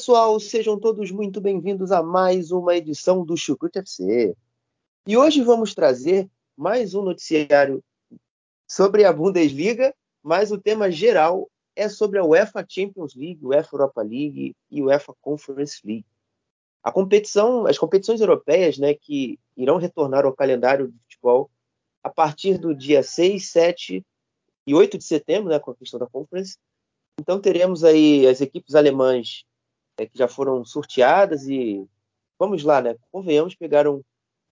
Pessoal, sejam todos muito bem-vindos a mais uma edição do Chucrute FC. E hoje vamos trazer mais um noticiário sobre a Bundesliga, mas o tema geral é sobre a UEFA Champions League, UEFA Europa League e UEFA Conference League. A competição, as competições europeias, né, que irão retornar ao calendário do futebol a partir do dia 6, 7 e 8 de setembro, né, com a questão da Conference. Então teremos aí as equipes alemãs é, que já foram sorteadas e vamos lá, né? Convenhamos, pegaram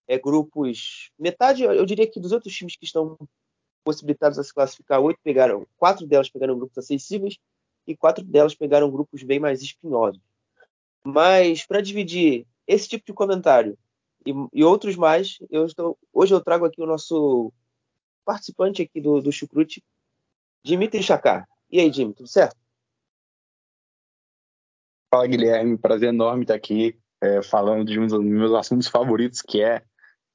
é, grupos. Metade, eu diria que dos outros times que estão possibilitados a se classificar, oito pegaram, quatro delas pegaram grupos acessíveis e quatro delas pegaram grupos bem mais espinhosos. Mas para dividir esse tipo de comentário e, e outros mais, eu estou, hoje eu trago aqui o nosso participante aqui do, do Chucrute, Dimitri Chakar. E aí, Jimmy, tudo certo? Fala, Guilherme. Prazer enorme estar aqui é, falando de um dos meus assuntos favoritos, que é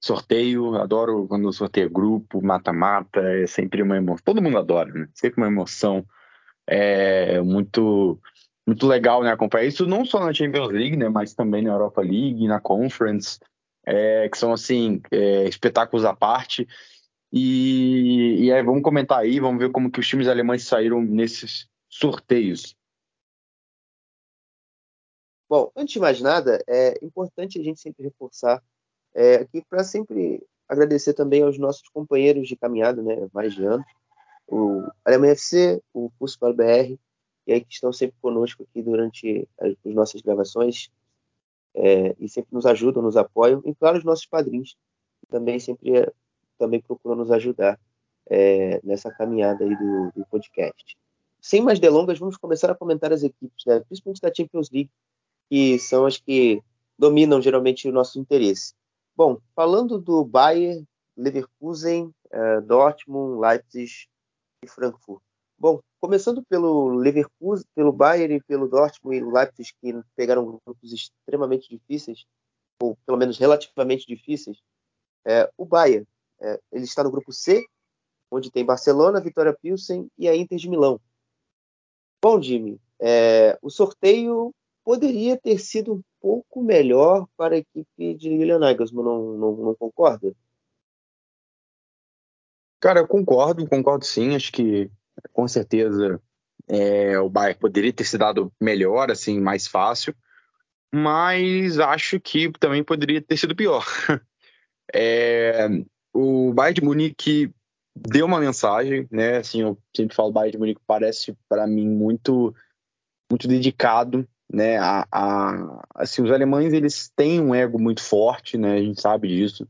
sorteio. Adoro quando sorteio grupo, mata-mata. É sempre uma emoção. Todo mundo adora, né? Sempre uma emoção. É muito, muito legal né, acompanhar isso, não só na Champions League, né, mas também na Europa League, na Conference, é, que são, assim, é, espetáculos à parte. E, e aí, vamos comentar aí, vamos ver como que os times alemães saíram nesses sorteios. Bom, antes de mais nada, é importante a gente sempre reforçar é, aqui para sempre agradecer também aos nossos companheiros de caminhada, né, mais de anos, o Alemanha FC, o Curso para o BR, e aí que estão sempre conosco aqui durante as, as nossas gravações é, e sempre nos ajudam, nos apoiam, e claro, os nossos padrinhos, que também sempre também procuram nos ajudar é, nessa caminhada aí do, do, podcast. Sem mais delongas, vamos começar a comentar as equipes, né, principalmente da Champions League, que são as que dominam geralmente o nosso interesse. Bom, falando do Bayern, Leverkusen, uh, Dortmund, Leipzig e Frankfurt. Bom, começando pelo Leverkusen, pelo Bayern e pelo Dortmund e Leipzig, que pegaram grupos extremamente difíceis, ou pelo menos relativamente difíceis, é, o Bayern, é, ele está no grupo C, onde tem Barcelona, Vitória Pilsen e a Inter de Milão. Bom, Jimmy, o sorteio poderia ter sido um pouco melhor para a equipe de Julian Nagelsmann, não, não, não concorda? Cara, eu concordo, concordo sim. Acho que com certeza é, o Bayern poderia ter se dado melhor, assim, mais fácil, mas acho que também poderia ter sido pior. É, o Bayern de Munique deu uma mensagem, né? Assim, eu sempre falo, Bayern de Munique parece para mim muito muito dedicado né? A, a, assim, os alemães eles têm um ego muito forte, né? A gente sabe disso.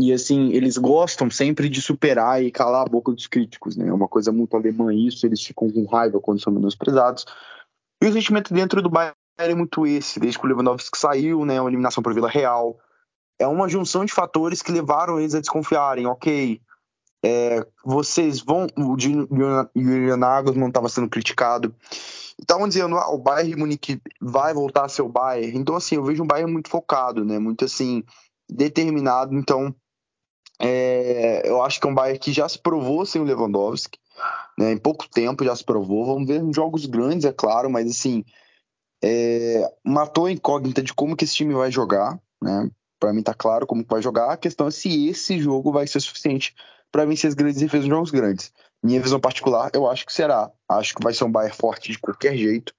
E assim, eles gostam sempre de superar e calar a boca dos críticos, né? É uma coisa muito alemã isso, eles ficam com raiva quando são menosprezados. E o sentimento dentro do Bayern é muito esse, desde que o Lewandowski saiu, né? Uma eliminação por Vila Real. É uma junção de fatores que levaram eles a desconfiarem, ok, é, vocês vão. O Julian Nagelsmann estava sendo criticado estavam dizendo, ah, o Bayern Munique vai voltar a ser o Bayern. Então, assim, eu vejo um Bayern muito focado, né? Muito, assim, determinado. Então, é, eu acho que é um Bayern que já se provou sem o Lewandowski. Né? Em pouco tempo já se provou. Vamos ver em jogos grandes, é claro, mas, assim, é, matou a incógnita de como que esse time vai jogar, né? Para mim tá claro como que vai jogar. A questão é se esse jogo vai ser suficiente para vencer as grandes defesas em jogos grandes. Minha visão particular, eu acho que será. Acho que vai ser um Bayern forte de qualquer jeito.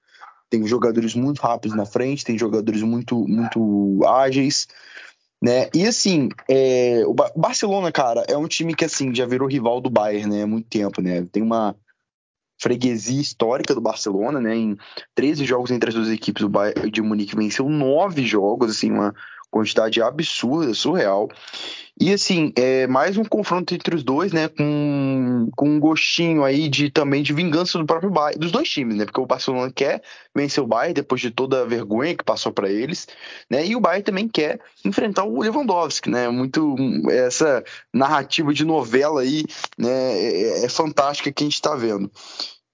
Tem jogadores muito rápidos na frente, tem jogadores muito, muito ágeis, né? E assim, é, o Barcelona, cara, é um time que assim já virou rival do Bayern, né? Há muito tempo, né? Tem uma freguesia histórica do Barcelona, né? Em 13 jogos entre as duas equipes, o Bayern de Munique venceu nove jogos, assim, uma quantidade absurda, surreal. E assim, é mais um confronto entre os dois, né? Com, com um gostinho aí de também de vingança do próprio Bayern, dos dois times, né? Porque o Barcelona quer vencer o Bayern depois de toda a vergonha que passou para eles, né? E o Bayern também quer enfrentar o Lewandowski, né? Muito essa narrativa de novela aí, né? É, é fantástica que a gente está vendo.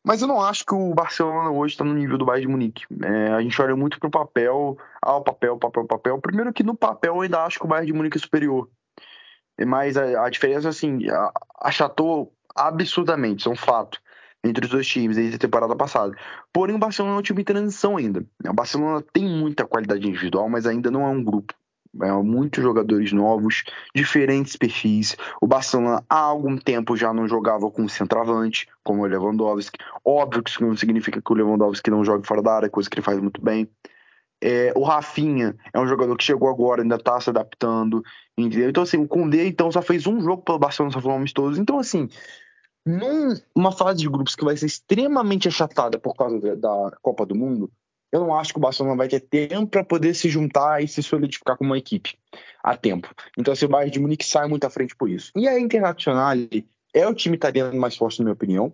Mas eu não acho que o Barcelona hoje está no nível do Bayern de Munique. É, a gente olha muito para o papel, ah, o papel, papel, papel. Primeiro que no papel eu ainda acho que o Bayern de Munique é superior. Mas a, a diferença, assim, achatou absurdamente, isso é um fato, entre os dois times desde a temporada passada. Porém, o Barcelona é um time em transição ainda. O Barcelona tem muita qualidade individual, mas ainda não é um grupo. É, muitos jogadores novos, diferentes perfis. O Barcelona há algum tempo já não jogava com centroavante, como o Lewandowski. Óbvio que isso não significa que o Lewandowski não jogue fora da área, coisa que ele faz muito bem. É, o Rafinha é um jogador que chegou agora, ainda tá se adaptando, entendeu? Então, assim, o Koundé, então, só fez um jogo pelo Barcelona, só foram amistosos. Então, assim, numa fase de grupos que vai ser extremamente achatada por causa da Copa do Mundo, eu não acho que o Barcelona vai ter tempo para poder se juntar e se solidificar como uma equipe a tempo. Então, assim, o Bayern de Munique sai muito à frente por isso. E a Internacional é o time italiano mais forte, na minha opinião.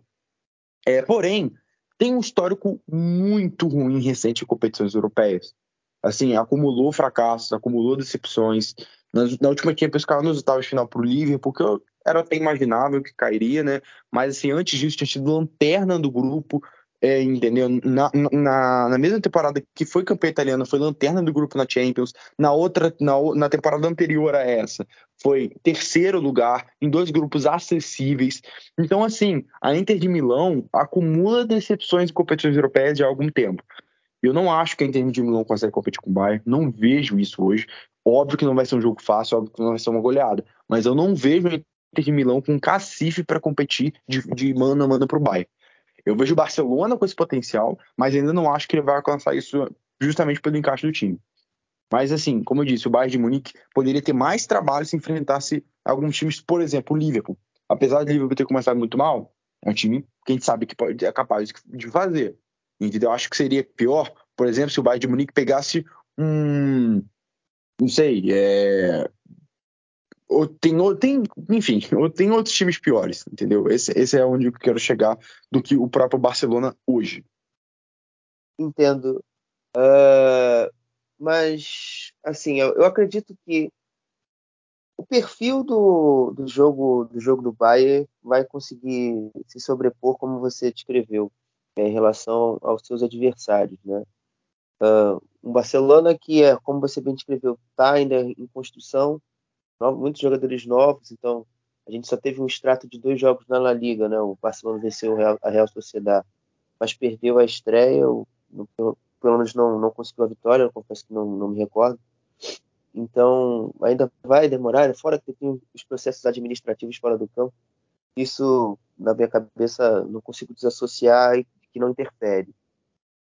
É, porém, tem um histórico muito ruim recente em competições europeias. Assim, acumulou fracassos, acumulou decepções. Na, última Champions caiu nos oitavos de final para o Liverpool, porque era até imaginável que cairia, né? Mas assim, antes disso tinha sido lanterna do grupo, é, entendeu? Na, na, na, mesma temporada que foi campeão italiano, foi lanterna do grupo na Champions. Na outra, na, na temporada anterior a essa, foi terceiro lugar em dois grupos acessíveis. Então, assim, a Inter de Milão acumula decepções em competições europeias de algum tempo. Eu não acho que a Inter de Milão consegue competir com o Bayern, não vejo isso hoje. Óbvio que não vai ser um jogo fácil, óbvio que não vai ser uma goleada, mas eu não vejo a Inter de Milão com cacife para competir de, de mano a mano para o Bayern. Eu vejo o Barcelona com esse potencial, mas ainda não acho que ele vai alcançar isso justamente pelo encaixe do time. Mas assim, como eu disse, o Bayern de Munique poderia ter mais trabalho se enfrentasse alguns times, por exemplo, o Liverpool. Apesar de Liverpool ter começado muito mal, é um time que a gente sabe que pode, é capaz de fazer. Entendeu? Acho que seria pior, por exemplo, se o Bayern de Munique pegasse um, não sei, é, ou tem, ou tem, enfim, ou tem outros times piores, entendeu? Esse, esse é onde eu quero chegar do que o próprio Barcelona hoje. Entendo. Uh, mas, assim, eu, eu, acredito que o perfil do, do jogo do jogo do Bayern vai conseguir se sobrepor como você descreveu em relação aos seus adversários, né? Uh, um Barcelona que é, como você bem descreveu, está ainda em construção, muitos jogadores novos, então a gente só teve um extrato de dois jogos na La Liga, né? O Barcelona venceu a Real Sociedad, mas perdeu a estreia, ou, pelo, pelo menos não, não conseguiu a vitória, eu confesso que não, não me recordo. Então, ainda vai demorar, fora que tem os processos administrativos fora do campo. Isso, na minha cabeça, não consigo desassociar que não interfere.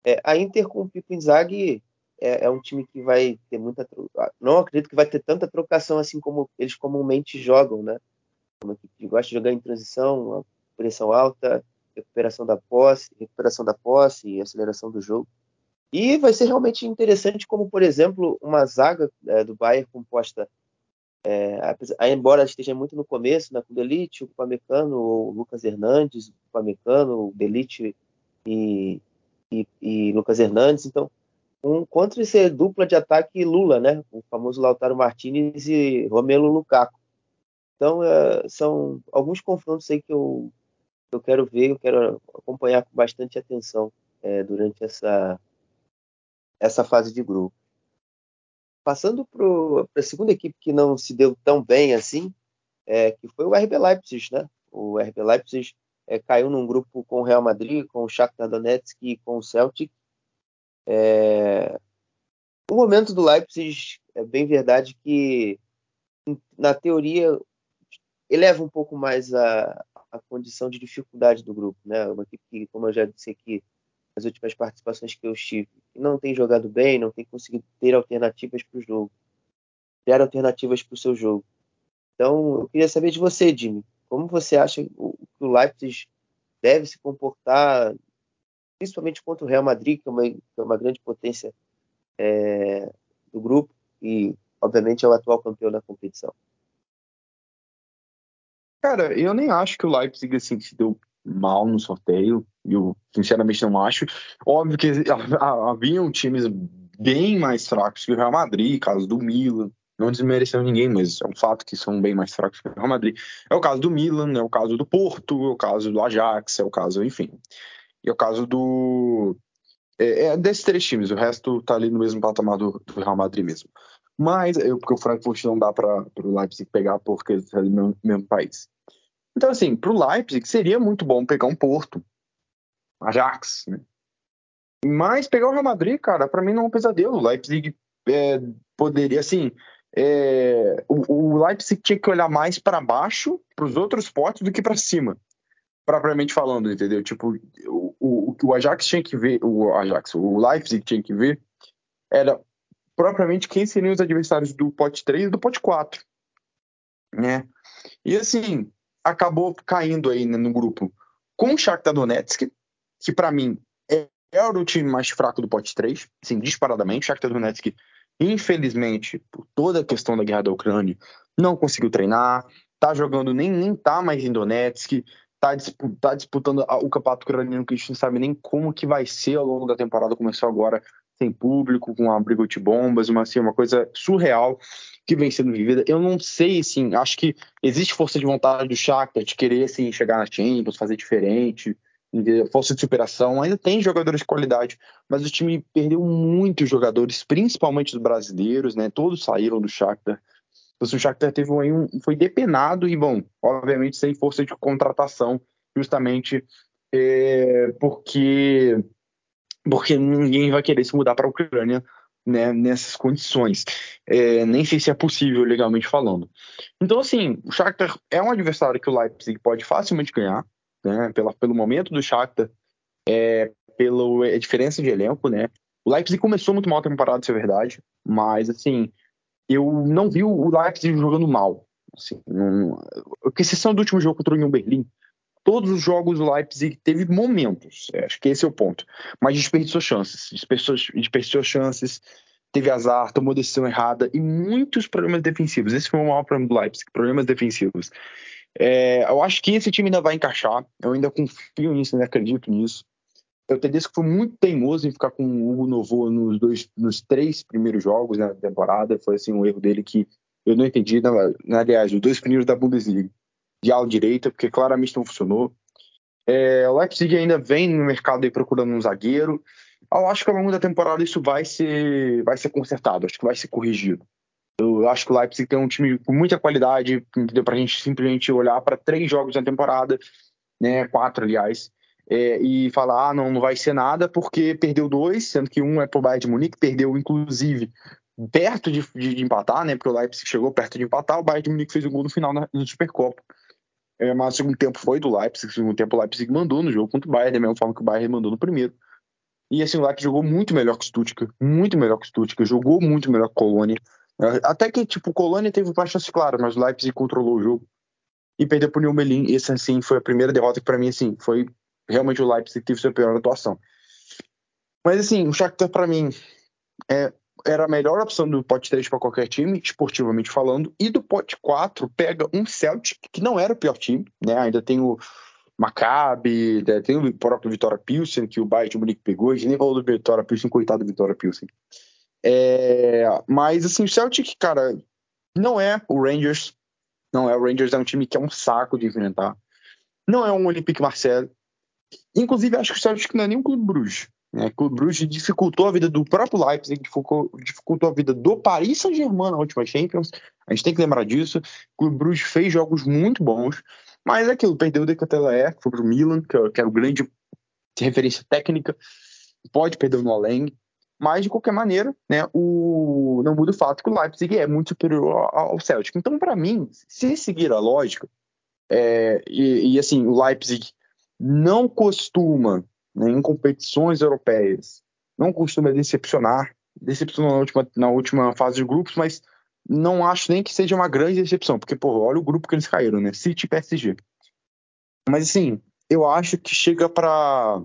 É, a Inter com o Pipo Inzaghi é, é, um time que vai ter muita. Não acredito que vai ter tanta trocação assim como eles comumente jogam, né? Uma equipe que gosta de jogar em transição, pressão alta, recuperação da posse, recuperação da posse e aceleração do jogo. E vai ser realmente interessante, como por exemplo, uma zaga é, do Bayern composta, é, embora esteja muito no começo, né, com o Delite, o Pamecano, o Lucas Hernandes, o Pamecano, o Delite e, e, e Lucas Hernandes. Então, um, contra esse dupla de ataque Lula, né? O famoso Lautaro Martinez e Romelo Lukaku. Então, é, são alguns confrontos aí que eu, eu quero ver, eu quero acompanhar com bastante atenção é, durante essa, essa fase de grupo. Passando para a segunda equipe que não se deu tão bem assim, é, que foi o RB Leipzig, né? O RB Leipzig é, caiu num grupo com o Real Madrid, com o Shakhtar Donetsk e com o Celtic, é... O momento do Leipzig é bem verdade que, na teoria, eleva um pouco mais a, a condição de dificuldade do grupo. Né? Uma equipe que, como eu já disse aqui nas últimas participações que eu estive, não tem jogado bem, não tem conseguido ter alternativas para o jogo, ter alternativas para o seu jogo. Então, eu queria saber de você, Jimmy, como você acha que o Leipzig deve se comportar principalmente contra o Real Madrid, que é uma, que é uma grande potência é, do grupo e, obviamente, é o atual campeão da competição. Cara, eu nem acho que o Leipzig assim, se deu mal no sorteio. Eu sinceramente não acho. Óbvio que haviam times bem mais fracos que o Real Madrid, caso do Milan. Não desmerecendo ninguém, mas é um fato que são bem mais fracos que o Real Madrid. É o caso do Milan, é o caso do Porto, é o caso do Ajax, é o caso, enfim. E é o caso do. É, é desses três times, o resto tá ali no mesmo patamar do, do Real Madrid mesmo. Mas, eu, porque o Frankfurt não dá para o Leipzig pegar porque eles são do mesmo, mesmo país. Então, assim, para o Leipzig seria muito bom pegar um Porto, Ajax, né? Mas pegar o Real Madrid, cara, para mim não é um pesadelo. O Leipzig é, poderia, assim, é, o, o, Leipzig tinha que olhar mais para baixo, para os outros potes, do que para cima, propriamente falando, entendeu? Tipo, o, o, o Ajax tinha que ver, o Ajax, o Leipzig tinha que ver, era propriamente quem seriam os adversários do pote 3 e do pote 4, né? E assim, acabou caindo aí né, no grupo com o Shakhtar Donetsk, que para mim é, era o time mais fraco do pote 3, sim, disparadamente. O Shakhtar Donetsk, infelizmente, por toda a questão da guerra da Ucrânia, não conseguiu treinar, tá jogando, nem, nem tá mais em Donetsk, tá, tá disputando o campeonato ucraniano que a gente não sabe nem como que vai ser ao longo da temporada, começou agora sem público, com abrigo de bombas, uma, assim, uma coisa surreal que vem sendo vivida. Eu não sei, assim, acho que existe força de vontade do Shakhtar de querer, assim, chegar na Champions, fazer diferente, força de superação, ainda tem jogadores de qualidade, mas o time perdeu muitos jogadores, principalmente os brasileiros, né? Todos saíram do Shakhtar. Então, o Shakhtar teve um, foi depenado e, bom, obviamente sem força de contratação, justamente é, porque porque ninguém vai querer se mudar para a Ucrânia né, nessas condições. É, nem sei se é possível legalmente falando. Então, assim, o Shakhtar é um adversário que o Leipzig pode facilmente ganhar, né, pela, pelo momento do Shakhtar, é, pela é, diferença de elenco, né. O Leipzig começou muito mal a temporada, isso é verdade, mas, assim, eu não vi o Leipzig jogando mal. Assim, não, com exceção do último jogo contra o Union Berlim, todos os jogos o Leipzig teve momentos, é, acho que esse é o ponto, mas desperdiçou chances, desperdiçou, desperdiçou chances, teve azar, tomou decisão errada e muitos problemas defensivos. Esse foi o maior problema do Leipzig, problemas defensivos. É, eu acho que esse time ainda vai encaixar, eu ainda confio nisso, ainda acredito nisso. Eu Tedesco foi muito teimoso em ficar com o Hugo Novo nos, dois, nos três primeiros jogos né, da temporada. Foi assim um erro dele que eu não entendi. Na, aliás, os dois primeiros da Bundesliga de ala direita, porque claramente não funcionou. É, o Leipzig ainda vem no mercado aí procurando um zagueiro. Eu acho que ao longo da temporada isso vai ser, vai ser consertado, acho que vai ser corrigido. Eu acho que o Leipzig tem um time com muita qualidade, entendeu? Para a gente simplesmente olhar para três jogos na temporada, né, quatro, aliás, é, e falar, ah, não, não vai ser nada porque perdeu dois, sendo que um é pro Bayern de Munique, perdeu inclusive perto de, de, de, empatar, né, porque o Leipzig chegou perto de empatar, o Bayern de Munique fez um gol no final na, no Supercopa. É, mas o segundo tempo foi do Leipzig. O segundo tempo o Leipzig mandou no jogo contra o Bayern, da mesma forma que o Bayern mandou no primeiro. E assim, o Leipzig jogou muito melhor que o Stuttgart, muito melhor que o Stuttgart, jogou muito melhor que o Colônia. Até que, tipo, Colônia teve uma chance clara, mas o Leipzig controlou o jogo e perdeu pro New Berlin. Esse, assim, foi a primeira derrota que, para mim, assim, foi realmente o Leipzig que teve sua pior atuação. Mas, assim, o Shakhtar, para mim, é era a melhor opção do pote 3 para qualquer time, esportivamente falando, e do pote 4 pega um Celtic, que não era o pior time, né? Ainda tem o Maccabi, né? tem o próprio Vitória Pilsen, que o Bayern de Munique pegou, a gente nem falou do Vitória Pilsen, coitado do Vitória Pilsen. É, mas, assim, o Celtic, cara, não é o Rangers, não é o Rangers, é um time que é um saco de enfrentar. Não é um Olympique Marseille. Inclusive, acho que o Celtic não é nem um Clube Bruges. Né? O Bruges dificultou a vida do próprio Leipzig, dificultou, a vida do Paris Saint-Germain na última Champions. A gente tem que lembrar disso. O Bruges fez jogos muito bons, mas é aquilo, perdeu o Decatelaer, foi pro Milan, é, que era o grande referência técnica. Pode perder o Nolen, mas de qualquer maneira, né, o... não muda o fato que o Leipzig é muito superior ao Celtic. Então, para mim, se seguir a lógica, é... e, e assim, o Leipzig não costuma né, em competições europeias. Não costuma decepcionar, decepcionou na última, na última fase de grupos, mas não acho nem que seja uma grande decepção, porque, pô, olha o grupo que eles caíram, né? City e PSG. Mas, assim, eu acho que chega para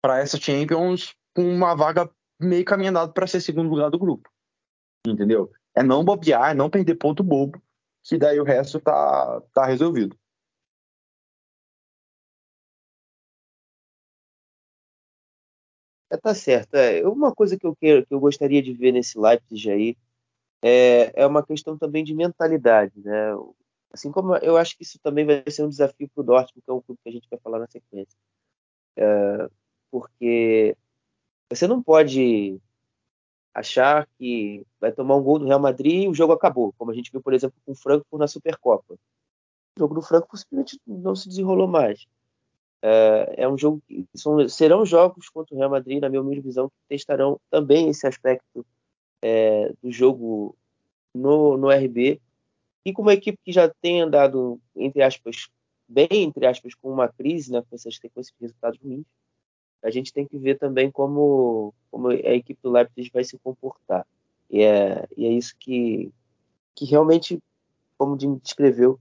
para essa Champions com uma vaga meio caminhada para ser segundo lugar do grupo. Entendeu? É não bobear, é não perder ponto bobo. que daí o resto tá, tá resolvido. É, tá certo. É, uma coisa que eu quero, que eu gostaria de ver nesse Leipzig aí é, é uma questão também de mentalidade, né? Assim como eu acho que isso também vai ser um desafio para o Dortmund, que é um clube que a gente vai falar na sequência. É, porque você não pode achar que vai tomar um gol do Real Madrid e o jogo acabou, como a gente viu, por exemplo, com o Frankfurt na Supercopa. O jogo do Frankfurt simplesmente não se desenrolou mais. É, é um jogo que são, serão jogos contra o Real Madrid, na minha visão, que testarão também esse aspecto é, do jogo no, no RB. E com uma equipe que já tem andado, entre aspas, bem, entre aspas, com uma crise, né, com essas sequências de resultados ruins, a gente tem que ver também como, como a equipe do Leipzig vai se comportar. E é, e é isso que, que realmente, como o Jimmy descreveu,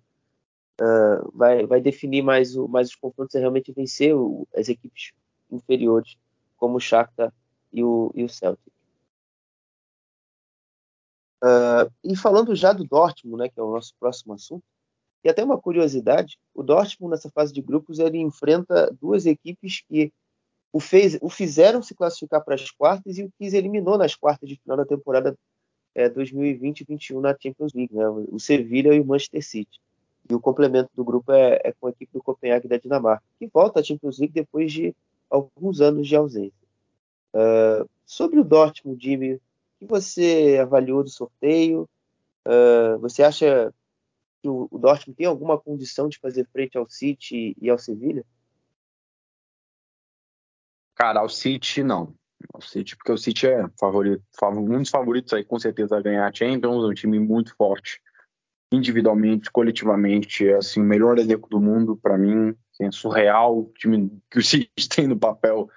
uh, vai, vai definir mais, o, mais os confrontos é realmente vencer o, as equipes inferiores, como o Shakhtar e o, e o Celtic. Uh, e falando já do Dortmund, né, que é o nosso próximo assunto, e até uma curiosidade, o Dortmund nessa fase de grupos ele enfrenta duas equipes que o, fez, o fizeram se classificar para as quartas e o Kiss eliminou nas quartas de final da temporada é, 2020-21 na Champions League, né? o Sevilla e o Manchester City. E o complemento do grupo é, é com a equipe do Copenhague da Dinamarca, que volta à Champions League depois de alguns anos de ausência. Uh, sobre o Dortmund, Jimmy, o que você avaliou do sorteio? Uh, você acha que o, o Dortmund tem alguma condição de fazer frente ao City e ao Sevilla? Cara, ao City não. Ao City, porque o City é favorito, um dos favoritos aí com certeza a ganhar a Champions, é um time muito forte individualmente, coletivamente, é assim, o melhor elenco do mundo para mim, assim, é surreal o time que o City tem no papel,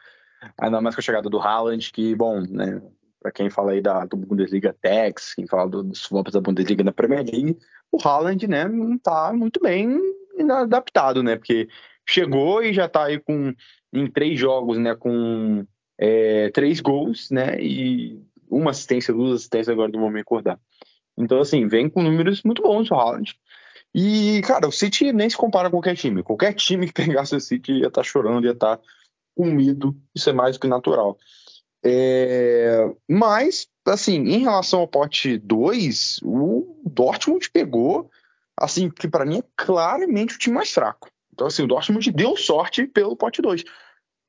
ainda mais com a chegada do Haaland, que, bom, né, para quem fala aí da, do Bundesliga Tex, quem fala dos flops da Bundesliga na Premier League, o Haaland, né, não tá muito bem adaptado, né, porque chegou e já tá aí com em três jogos, né, com é, três gols, né, e uma assistência, duas assistências agora do momento recordar. Então, assim, vem com números muito bons o Haaland. E, cara, o City nem se compara com qualquer time. Qualquer time que pegasse o City ia estar tá chorando, ia estar tá comido. Isso é mais do que natural. É... Mas, assim, em relação ao pote 2, o Dortmund pegou, assim, que para mim é claramente o time mais fraco. Então, assim, o Dortmund deu sorte pelo pote 2.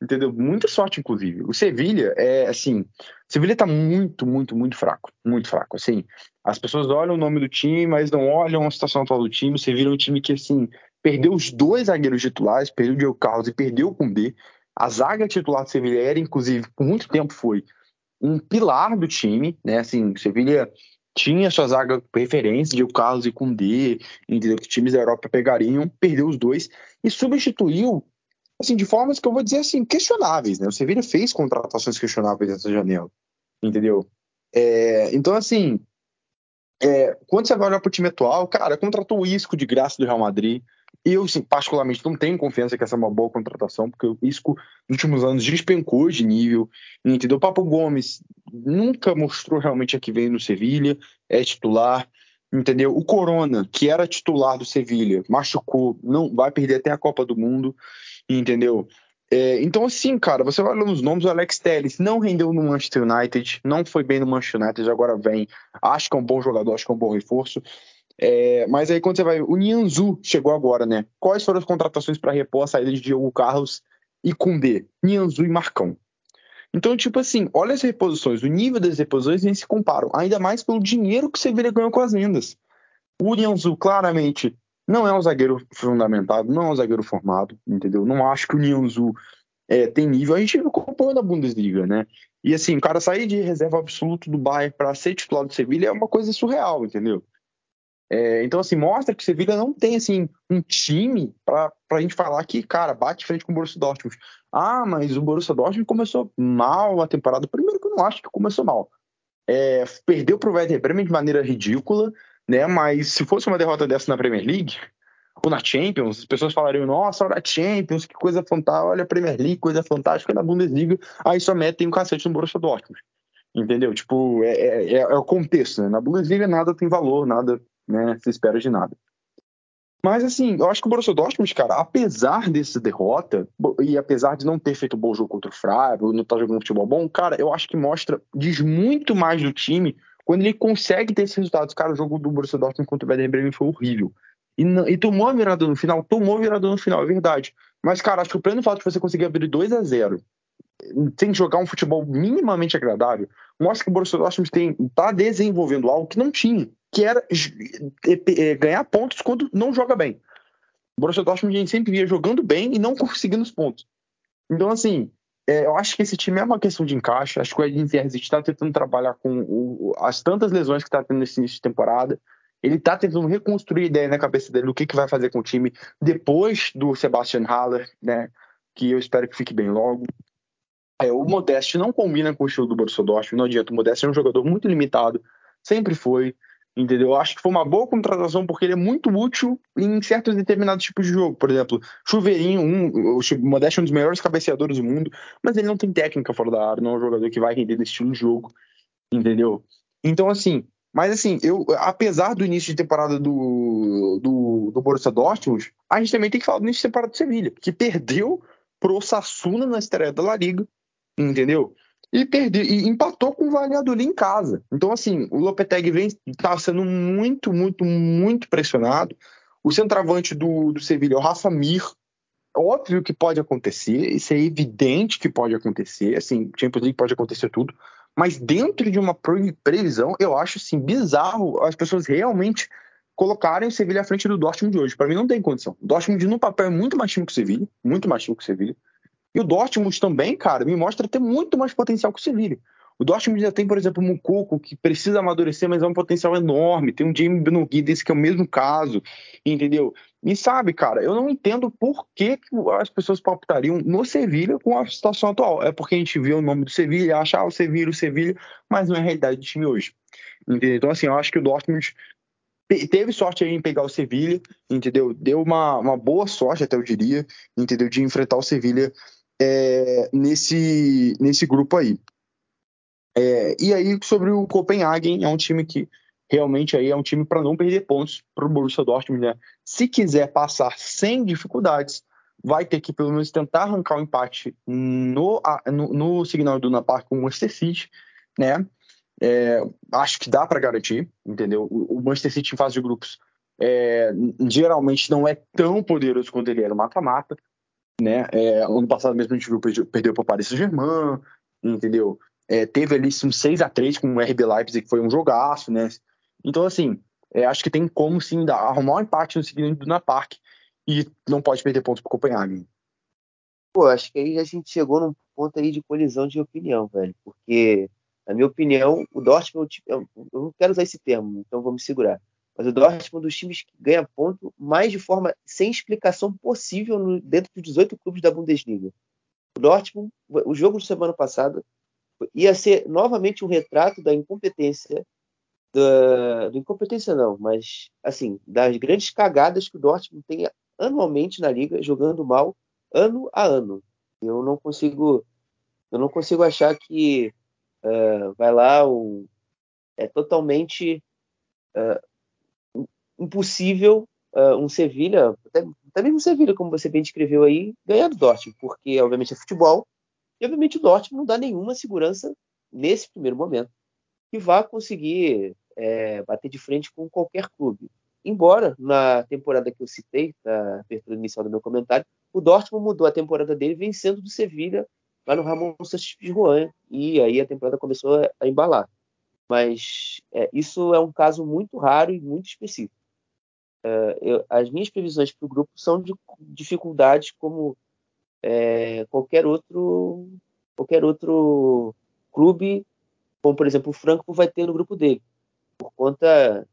Entendeu? Muita sorte, inclusive. O Sevilha é assim. O Sevilha tá muito, muito, muito fraco. Muito fraco. Assim, as pessoas olham o nome do time, mas não olham a situação atual do time. O Sevilha é um time que, assim, perdeu os dois zagueiros titulares, perdeu o Diego Carlos e perdeu o Koundé. A zaga titular do Sevilha era, inclusive, por muito tempo foi um pilar do time, né? Assim, o Sevilha tinha sua zaga de Carlos e Koundé, entendeu? Que times da Europa pegariam, perdeu os dois e substituiu assim, de formas que eu vou dizer assim, questionáveis, né? O Sevilla fez contratações questionáveis nessa janela, entendeu? É, então, assim, é, quando você vai olhar para o time atual, cara, contratou o Isco de graça do Real Madrid. Eu, assim, particularmente, não tenho confiança que essa é uma boa contratação, porque o Isco, nos últimos anos, despencou de nível, entendeu? O Papo Gomes nunca mostrou realmente a que veio no Sevilha, é titular, entendeu? O Corona, que era titular do Sevilha, machucou, não vai perder até a Copa do Mundo, entendeu? É, então, assim, cara, você vai olhando os nomes, o Alex Telles não rendeu no Manchester United, não foi bem no Manchester United, agora vem. Acho que é um bom jogador, acho que é um bom reforço. É, mas aí quando você vai. O Nianzu chegou agora, né? Quais foram as contratações para repor a saída de Diogo Carlos e Kundê? Nianzu e Marcão. Então, tipo assim, olha as reposições, o nível das reposições nem se comparam, ainda mais pelo dinheiro que você Sevilha ganhou com as vendas. O Nianzu, claramente, não é um zagueiro fundamentado, não é um zagueiro formado, entendeu? Não acho que o Nianzu é, tem nível. A gente acompanha na Bundesliga, né? E assim, o cara sair de reserva absoluto do Bayern para ser titular do Sevilha é uma coisa surreal, entendeu? É, então, assim, mostra que o Sevilha não tem, assim, um time para a gente falar que, cara, bate frente com o Borussia Dortmund. Ah, mas o Borussia Dortmund começou mal a temporada. Primeiro que eu não acho que começou mal. É, perdeu para o Werder Bremen de maneira ridícula, né? Mas se fosse uma derrota dessa na Premier League ou na Champions, as pessoas falariam: nossa, olha a Champions, que coisa fantástica, olha a Premier League, coisa fantástica na Bundesliga. Aí só metem um cacete no Borussia Dortmund. Entendeu? Tipo, é, é, é, é o contexto, né? Na Bundesliga nada tem valor, nada né? Se espera de nada. Mas assim, eu acho que o Borussia Dortmund, cara, apesar dessa derrota e apesar de não ter feito um bom jogo contra o Freiburg, não estar tá jogando futebol bom, cara, eu acho que mostra diz muito mais do time quando ele consegue ter esses resultados. Cara, o jogo do Borussia Dortmund contra o Werder Bremen foi horrível. E, não, e tomou a virada no final, tomou a virada no final, é verdade. Mas, cara, acho que o pleno fato de você conseguir abrir 2 a 0 sem jogar um futebol minimamente agradável, mostra que o Borussia Dortmund está desenvolvendo algo que não tinha, que era é, ganhar pontos quando não joga bem. O Borussia Dortmund a gente sempre via jogando bem e não conseguindo os pontos. Então, assim, é, eu acho que esse time é uma questão de encaixe. Acho que o Edin Terzic está tentando trabalhar com o, as tantas lesões que está tendo nesse início de temporada. Ele está tentando reconstruir a ideia na cabeça dele do que, que vai fazer com o time depois do Sebastian Haller, né? Que eu espero que fique bem logo. É, o Modeste não combina com o estilo do Borussia Dortmund, não adianta. O Modeste é um jogador muito limitado, sempre foi, entendeu? Acho que foi uma boa contratação porque ele é muito útil em certos determinados tipos de jogo. Por exemplo, Chuveirinho, um, o Modeste é um dos melhores cabeceadores do mundo, mas ele não tem técnica fora da área, não é um jogador que vai render nesse estilo de jogo, entendeu? Então, assim, mas assim, eu, apesar do início de temporada do, do, do Borussia Dortmund, a gente também tem que falar do início de temporada do Sevilha, que perdeu pro Sassuna na estreia da La Liga, entendeu? E perdeu, e empatou com o Valladolid em casa. Então, assim, o Lopetegui vem tá sendo muito, muito, muito pressionado. O centroavante do, do Sevilha é o Rafa Mir. Óbvio que pode acontecer, isso é evidente que pode acontecer. Assim, Champions League pode acontecer tudo. Mas dentro de uma previsão, eu acho assim, bizarro as pessoas realmente colocarem o Sevilha à frente do Dortmund de hoje. Para mim não tem condição. O Dortmund no papel é muito mais time que o Sevilha, muito mais time que o Sevilha. E o Dortmund também, cara, me mostra ter muito mais potencial que o Sevilha. O Dortmund já tem, por exemplo, o Mukoko, que precisa amadurecer, mas é um potencial enorme. Tem um Jamie Benogui desse que é o mesmo caso, entendeu? E sabe, cara, eu não entendo por que, que as pessoas palpitariam no Sevilha com a situação atual. É porque a gente vê o nome do Sevilha, acha ah, o Sevilha, o Sevilha, mas não é a realidade do time hoje. Entendeu? Então, assim, eu acho que o Dortmund teve sorte aí em pegar o Sevilha, entendeu? Deu uma, uma boa sorte, até eu diria, entendeu? De enfrentar o Sevilha é, nesse, nesse grupo aí. É, e aí, sobre o Copenhagen, é um time que realmente aí é um time para não perder pontos para o Borussia Dortmund. Né? Se quiser passar sem dificuldades, vai ter que pelo menos tentar arrancar o um empate no, no, no Signal Iduna Park com o Manchester City, né? É, acho que dá para garantir, entendeu? O, o, Manchester City em fase de grupos é, geralmente não é tão poderoso quanto ele era no mata-mata, né? É, ano passado mesmo a gente viu perdeu para o Paris Saint-Germain, entendeu? É, teve ali um 6 a 3 com o RB Leipzig, que foi um jogaço, né? Então, assim, é, acho que tem como sim dar, arrumar um empate no seguinte do Na Park e não pode perder pontos para Copenhague. Pô, acho que aí a gente chegou num ponto aí de colisão de opinião, velho, porque, na minha opinião, o Dortmund, eu não quero usar esse termo, então vou me segurar, mas o Dortmund é um dos times que ganha ponto mais de forma sem explicação possível no, dentro dos 18 clubes da Bundesliga. O Dortmund, o jogo de semana passada, ia ser novamente um retrato da incompetência da, do incompetência não, mas assim, das grandes cagadas que o Dortmund tem anualmente na liga, jogando mal ano a ano. Eu não consigo, eu não consigo achar que uh, vai lá um, é totalmente uh, impossível uh, um Sevilha, até, até mesmo Sevilha, como você bem descreveu aí, ganhar do Dortmund, porque obviamente é futebol e obviamente o Dortmund não dá nenhuma segurança nesse primeiro momento que vá conseguir é, bater de frente com qualquer clube. Embora na temporada que eu citei, na abertura inicial do meu comentário, o Dortmund mudou a temporada dele vencendo do Sevilha lá no Ramon Santos Pizjuan, e aí a temporada começou a embalar. Mas é, isso é um caso muito raro e muito específico. É, eu, as minhas previsões para o grupo são de dificuldades como é, qualquer outro qualquer outro clube, como por exemplo o Frankfurt vai ter no grupo dele por conta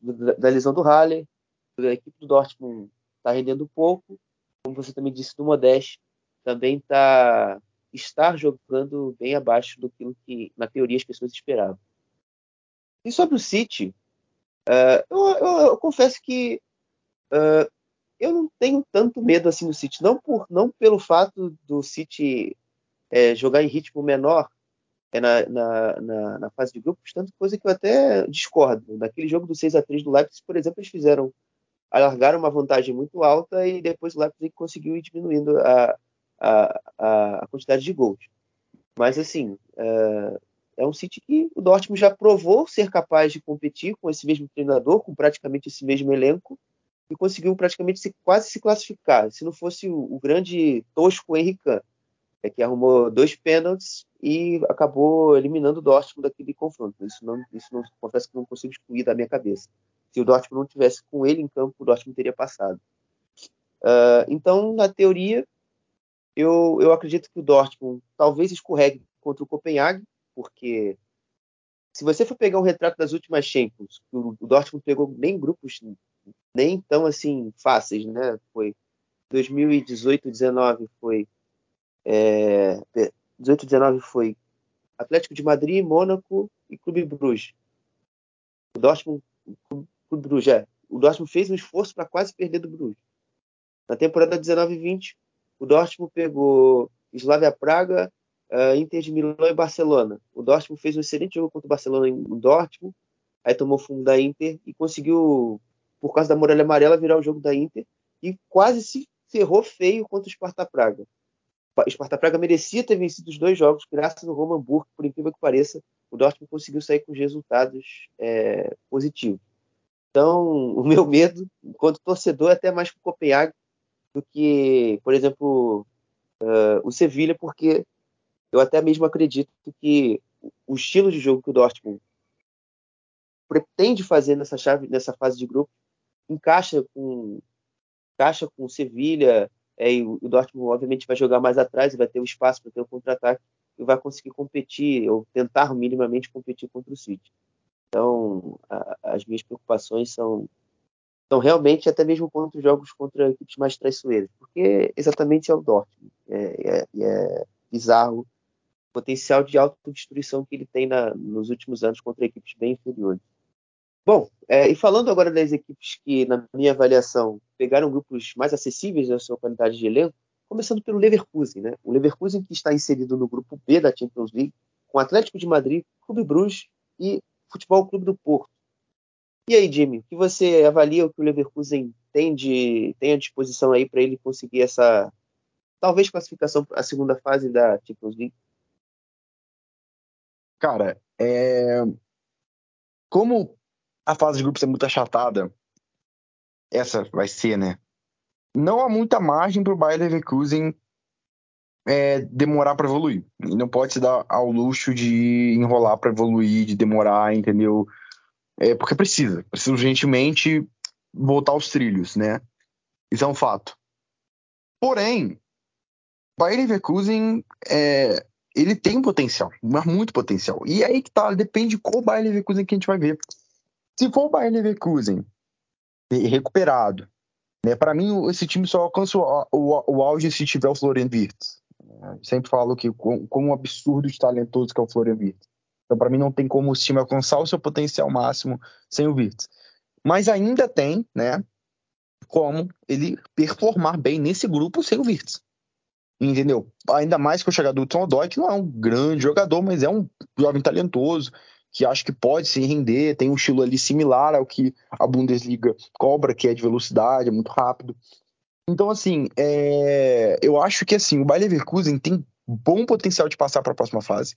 da lesão do Haller, a equipe do Dortmund está rendendo pouco, como você também disse do Modeste, também tá está jogando bem abaixo do que na teoria as pessoas esperavam. E sobre o City, uh, eu, eu, eu, confesso que uh, eu não tenho tanto medo assim do City, não por não pelo fato do City é, jogar em ritmo menor, é na, na, na, na, fase de grupos, tanto coisa que eu até discordo. Naquele jogo do 6 a 3 do Leipzig, por exemplo, eles fizeram alargaram uma vantagem muito alta e depois o Leipzig conseguiu ir diminuindo a, a, a, quantidade de gols. Mas assim, é, é um City que o Dortmund já provou ser capaz de competir com esse mesmo treinador, com praticamente esse mesmo elenco, e conseguiu praticamente se, quase se classificar. Se não fosse o, o grande tosco Henrique é que arrumou dois pênaltis e acabou eliminando o Dortmund daquele confronto. Isso não, isso não confesso que não consigo excluir da minha cabeça. Se o Dortmund não tivesse com ele em campo, o Dortmund teria passado. Uh, então, na teoria, eu, eu acredito que o Dortmund talvez escorregue contra o Copenhague, porque se você for pegar um retrato das últimas Champions, o, Dortmund pegou nem grupos nem tão assim fáceis, né? Foi 2018, 19 foi é, 18, 19 foi Atlético de Madrid, Mônaco e Clube Bruges. O Dortmund, Clube Bruges, é. O Dortmund fez um esforço para quase perder do Bruges. Na temporada 19-20, o Dortmund pegou Slavia Praga, uh, Inter de Milão e Barcelona. O Dortmund fez um excelente jogo contra o Barcelona em Dortmund, aí tomou fundo da Inter e conseguiu, por causa da muralha amarela, virar o jogo da Inter e quase se ferrou feio contra o Sparta Praga. O Sparta Praga merecia ter vencido os dois jogos, graças ao Roman Burke, por incrível que pareça, o Dortmund conseguiu sair com resultados é, positivos. Então, o meu medo, enquanto torcedor, é até mais com o Copenhague do que, por exemplo, uh, o Sevilha, porque eu até mesmo acredito que o estilo de jogo que o Dortmund pretende fazer nessa chave, nessa fase de grupo, encaixa com encaixa com o Sevilha, é, e o Dortmund obviamente vai jogar mais atrás e vai ter o espaço para ter o contra-ataque e vai conseguir competir ou tentar minimamente competir contra o City. Então, a, as minhas preocupações são, são realmente até mesmo contra os jogos contra equipes mais traiçoeiras, porque exatamente é o Dortmund. É, é, é bizarro potencial de autodestruição que ele tem na, nos últimos anos contra equipes bem inferiores. Bom, é, e falando agora das equipes que, na minha avaliação, pegaram grupos mais acessíveis na sua qualidade de elenco, começando pelo Leverkusen, né? O Leverkusen que está inserido no grupo B da Champions League, com Atlético de Madrid, Clube Bruges e Futebol Clube do Porto. E aí, Jimmy, o que você avalia o que o Leverkusen tem, de, tem à disposição aí para ele conseguir essa, talvez, classificação a segunda fase da Champions League? Cara, é... como a fase de grupos é muito achatada, essa vai ser, né? Não há muita margem para o Bayer Leverkusen é, demorar para evoluir. E não pode se dar ao luxo de enrolar para evoluir, de demorar, entendeu? É, porque precisa, precisa urgentemente voltar aos trilhos, né? Isso é um fato. Porém, Bayern Leverkusen é, ele tem potencial, mas muito potencial. E aí que tá, depende de qual Bayern Leverkusen que a gente vai ver. Se for o Bayern Leverkusen recuperado, né? Para mim esse time só alcança o, o, o auge se tiver o Florian Wirtz. Sempre falo que como um absurdo de talentoso que é o Florian Wirtz. Então, para mim, não tem como o time alcançar o seu potencial máximo sem o Wirtz. Mas ainda tem, né, como ele performar bem nesse grupo sem o Wirtz. Entendeu? Ainda mais que o chegada do Hudson Odoi, que não é um grande jogador, mas é um jovem talentoso, que acho que pode se render, tem um estilo ali similar ao que a Bundesliga cobra, que é de velocidade, é muito rápido. Então, assim, é... eu acho que assim, o Bayer Leverkusen tem bom potencial de passar para a próxima fase,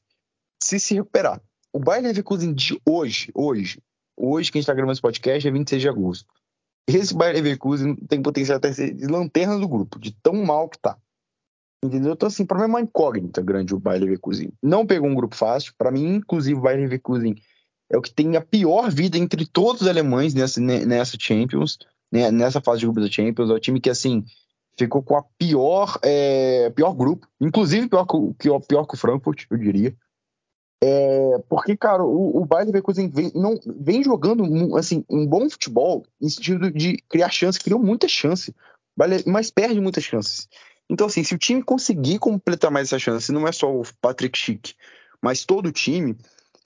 se se recuperar. O Bayer Leverkusen de hoje, hoje, hoje que a gente está gravando esse podcast é 26 de agosto. Esse Bayer Leverkusen tem potencial até ser de lanterna do grupo, de tão mal que tá. Entendeu? Então, assim, para mim é uma incógnita grande o Bayer Leverkusen. Não pegou um grupo fácil. Para mim, inclusive, o Bayer Leverkusen é o que tem a pior vida entre todos os alemães nessa, nessa Champions né, nessa fase de grupos da Champions. É o time que, assim, ficou com a pior, é, pior grupo, inclusive pior que, pior que o Frankfurt, eu diria. É, porque, cara, o, o Bayern Leverkusen vem, não, vem jogando assim, um bom futebol em sentido de criar chances, criou muita chance, mas perde muitas chances. Então, assim, se o time conseguir completar mais essa chance, não é só o Patrick Schick, mas todo o time,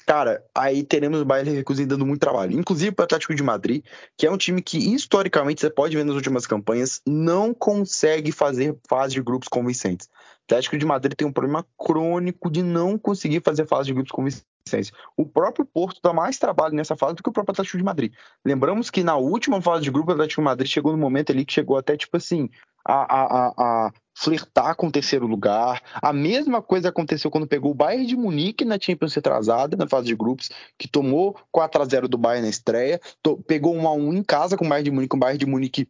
cara, aí teremos o Bayern Leverkusen dando muito trabalho. Inclusive para o Atlético de Madrid, que é um time que historicamente você pode ver nas últimas campanhas não consegue fazer fase de grupos convincentes. O Atlético de Madrid tem um problema crônico de não conseguir fazer fase de grupos convincentes. O próprio Porto dá mais trabalho nessa fase do que o próprio Atlético de Madrid. Lembramos que na última fase de grupo, o Atlético de Madrid chegou no momento ali que chegou até tipo assim a, a, a, a flertar com o terceiro lugar. A mesma coisa aconteceu quando pegou o Bayern de Munique na Champions retrasada, na fase de grupos, que tomou 4 a 0 do Bayern na estreia, pegou 1 a 1 em casa com o Bayern de Munique, o Bayern de Munique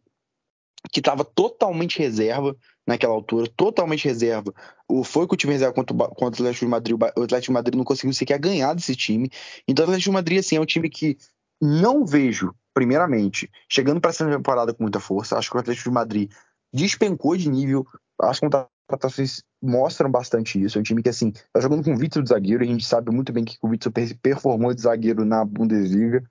que estava totalmente reserva naquela altura, totalmente reserva. O foi com o time reserva contra o, contra o Atlético de Madrid, o Atlético de Madrid não conseguiu sequer ganhar desse time. Então o Atlético de Madrid assim é um time que não vejo, primeiramente, chegando para essa temporada com muita força. Acho que o Atlético de Madrid despencou de nível. As contratações mostram bastante isso. É um time que, assim, tá jogando com o Vitor de zagueiro. A gente sabe muito bem que o Vitor performou de zagueiro na Bundesliga.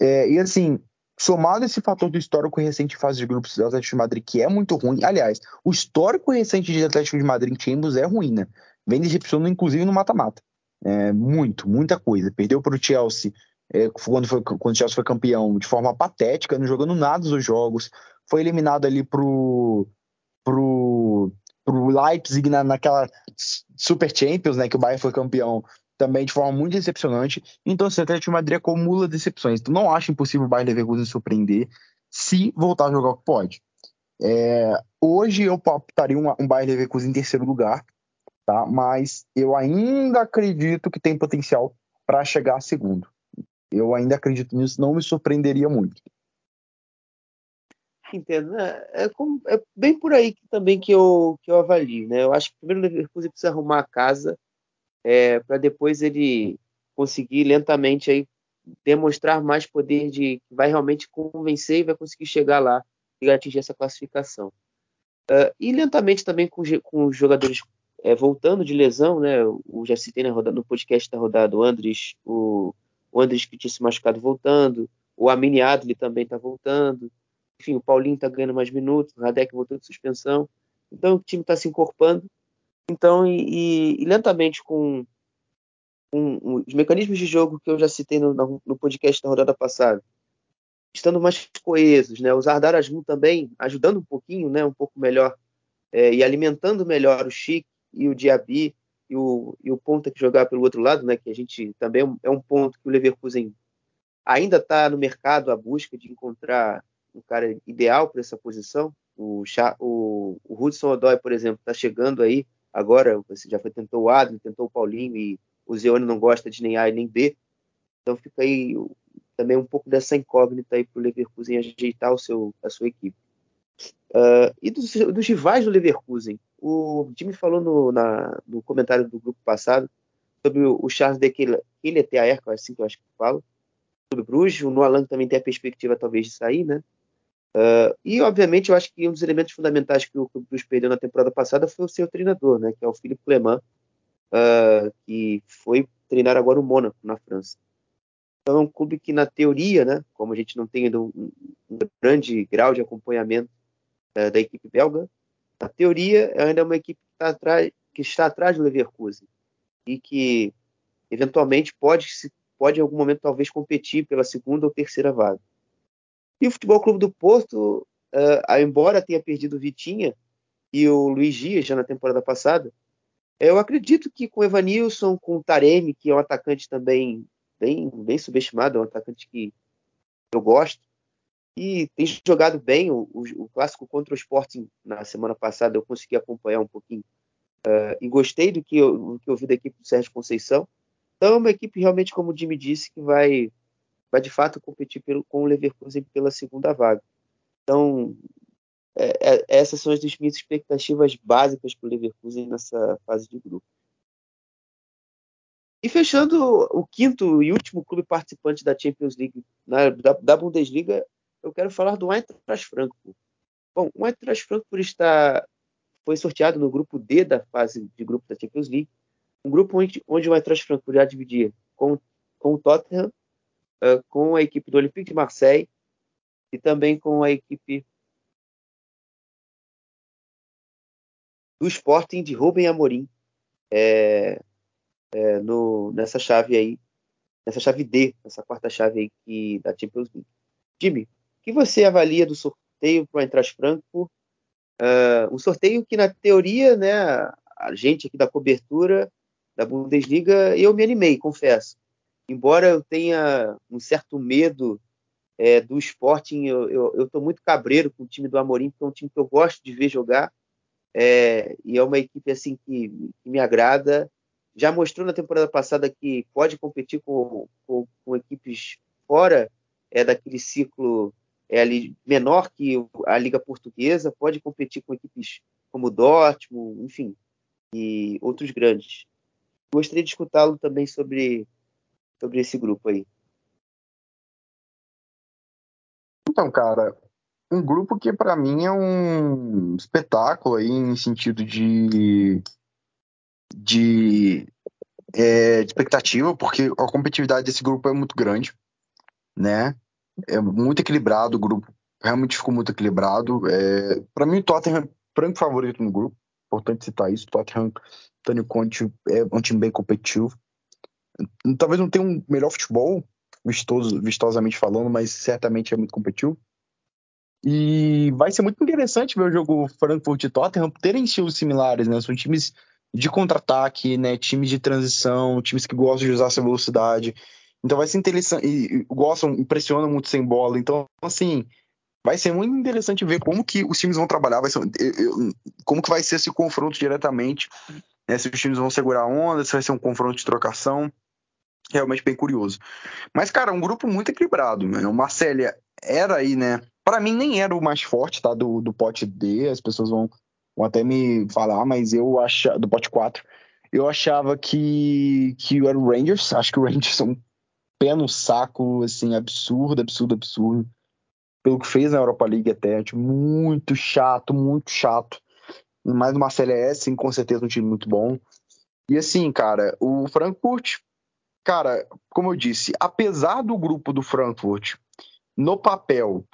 É, e, assim, somado esse fator do histórico recente fase de grupos do Atlético de Madrid, que é muito ruim. Aliás, o histórico recente de Atlético de Madrid em Champions é ruim, né? Vem decepcionando, inclusive, no mata-mata. É, muito, muita coisa. Perdeu para o Chelsea é, quando, foi, quando o Chelsea foi campeão de forma patética, não jogando nada dos jogos foi eliminado ali pro, pro, pro Leipzig na, naquela Super Champions, né, que o Bayern foi campeão também de forma muito decepcionante. Então, assim, o Atlético de Madrid acumula decepções. Então, não acho impossível o Bayern Leverkusen surpreender se voltar a jogar o que pode. É, hoje eu optaria um, um Bayern Leverkusen em terceiro lugar, tá? mas eu ainda acredito que tem potencial para chegar a segundo. Eu ainda acredito nisso, não me surpreenderia muito. Entendo. É, é, como, é, bem por aí que, também que eu, que eu avalio. Né? Eu acho que primeiro o Leverkusen precisa arrumar a casa é, para depois ele conseguir lentamente aí demonstrar mais poder de que vai realmente convencer e vai conseguir chegar lá e atingir essa classificação. Uh, e lentamente também com, com os jogadores é, voltando de lesão, né? O já citei na rodada, no podcast da rodada o Andres, o, o Andres que tinha se machucado voltando, o Amini Adli também está voltando enfim, o Paulinho está ganhando mais minutos, o Radek voltou de suspensão. Então o time está se encorpando. Então, e, e, e lentamente com, com, os mecanismos de jogo que eu já citei no, no podcast da rodada passada, estando mais coesos, né? Os Ardar também ajudando um pouquinho, né? Um pouco melhor é, e alimentando melhor o Chic e o Diaby e o, e o ponta que jogar pelo outro lado, né? Que a gente também é um ponto que o Leverkusen ainda está no mercado à busca de encontrar um cara ideal para essa posição. O, o, o Hudson Odoi, por exemplo, está chegando aí agora. Você já foi, tentou o Adler, tentou o Paulinho e o Zeone não gosta de nem A nem B. Então fica aí também um pouco dessa incógnita aí para o Leverkusen ajeitar o seu, a sua equipe. Uh, e dos, dos, rivais do Leverkusen, o Jimmy falou no, na, no comentário do grupo passado sobre o, Charles de Quilleteaer, que é assim que eu acho que falo, sobre o Bruges. O Noalan também tem a perspectiva talvez de sair, né? Uh, e, obviamente, eu acho que um dos elementos fundamentais que o Clube perdeu na temporada passada foi o seu treinador, né, que é o Philippe Clement, uh, que foi treinar agora o Mônaco, na França. Então, é um clube que, na teoria, né, como a gente não tem ainda um, um grande grau de acompanhamento uh, da equipe belga, na teoria, ainda é uma equipe que, tá atrás, que está atrás do Leverkusen e que, eventualmente, pode, pode, em algum momento, talvez competir pela segunda ou terceira vaga. E o Futebol Clube do Porto, uh, embora tenha perdido o Vitinha e o Luiz Dias já na temporada passada, eu acredito que com o Evanilson, com o Taremi, que é um atacante também bem, bem subestimado, é um atacante que eu gosto, e tem jogado bem o, o, o clássico contra o Sporting na semana passada, eu consegui acompanhar um pouquinho, uh, e gostei do que, eu, do que eu da equipe do Sérgio Conceição. Então é uma equipe realmente, como o Jimmy disse, que vai vai de fato competir pelo, com o Leverkusen pela segunda vaga. Então, é, é, essas são as minhas expectativas básicas para o Leverkusen nessa fase de grupo. E fechando o quinto e último clube participante da Champions League, na, da, da, Bundesliga, eu quero falar do Eintracht Frankfurt. Bom, o Eintracht Frankfurt está, foi sorteado no grupo D da fase de grupo da Champions League, um grupo onde, onde o Eintracht Frankfurt já dividia com, com o Tottenham, uh, com a equipe do Olympique de Marseille e também com a equipe do Sporting de Rubem Amorim é, é, no, nessa chave aí nessa chave D, essa quarta chave aí que, da Champions League. Jimmy, o que você avalia do sorteio para o Eintracht Frankfurt? Uh, um sorteio que, na teoria, né, a gente aqui da cobertura da Bundesliga, eu me animei, confesso. Embora eu tenha um certo medo é, do Sporting, eu estou muito cabreiro com o time do Amorim, porque é um time que eu gosto de ver jogar, é, e é uma equipe assim que, que, me agrada. Já mostrou na temporada passada que pode competir com, com, com equipes fora é, daquele ciclo é, ali, menor que a Liga Portuguesa, pode competir com equipes como Dortmund, enfim, e outros grandes. Gostaria de escutá-lo também sobre, sobre esse grupo aí. Então, cara, um grupo que para mim é um espetáculo aí em sentido de de, é, de expectativa, porque a competitividade desse grupo é muito grande, né? É muito equilibrado o grupo, realmente ficou muito equilibrado. É, para mim, o Tottenham é franco favorito no grupo, importante citar isso. O Tottenham, Tony Conte é um time bem competitivo. Talvez não tenha um melhor futebol, vistoso, vistosamente falando, mas certamente é muito competitivo. E vai ser muito interessante ver o jogo Frankfurt e Tottenham terem estilos similares, né? São times de contra-ataque, né? Times de transição, times que gostam de usar essa velocidade. Então vai ser interessante. E gostam, impressionam muito sem bola. Então, assim, vai ser muito interessante ver como que os times vão trabalhar, vai ser, como que vai ser esse confronto diretamente, né? Se os times vão segurar a onda, se vai ser um confronto de trocação. Realmente bem curioso. Mas, cara, um grupo muito equilibrado, né? O Marcélia era aí, né? Para mim nem era o mais forte, tá? Do, do pote D, as pessoas vão vão até me falar, mas eu achava, do pote 4, eu achava que, que era o Rangers, acho que o Rangers é um pé no saco, assim, absurdo, absurdo, absurdo, pelo que fez na Europa League até, tipo, muito chato, muito chato, mais uma CLS, com certeza um time muito bom, e assim, cara, o Frankfurt, cara, como eu disse, apesar do grupo do Frankfurt, no papel,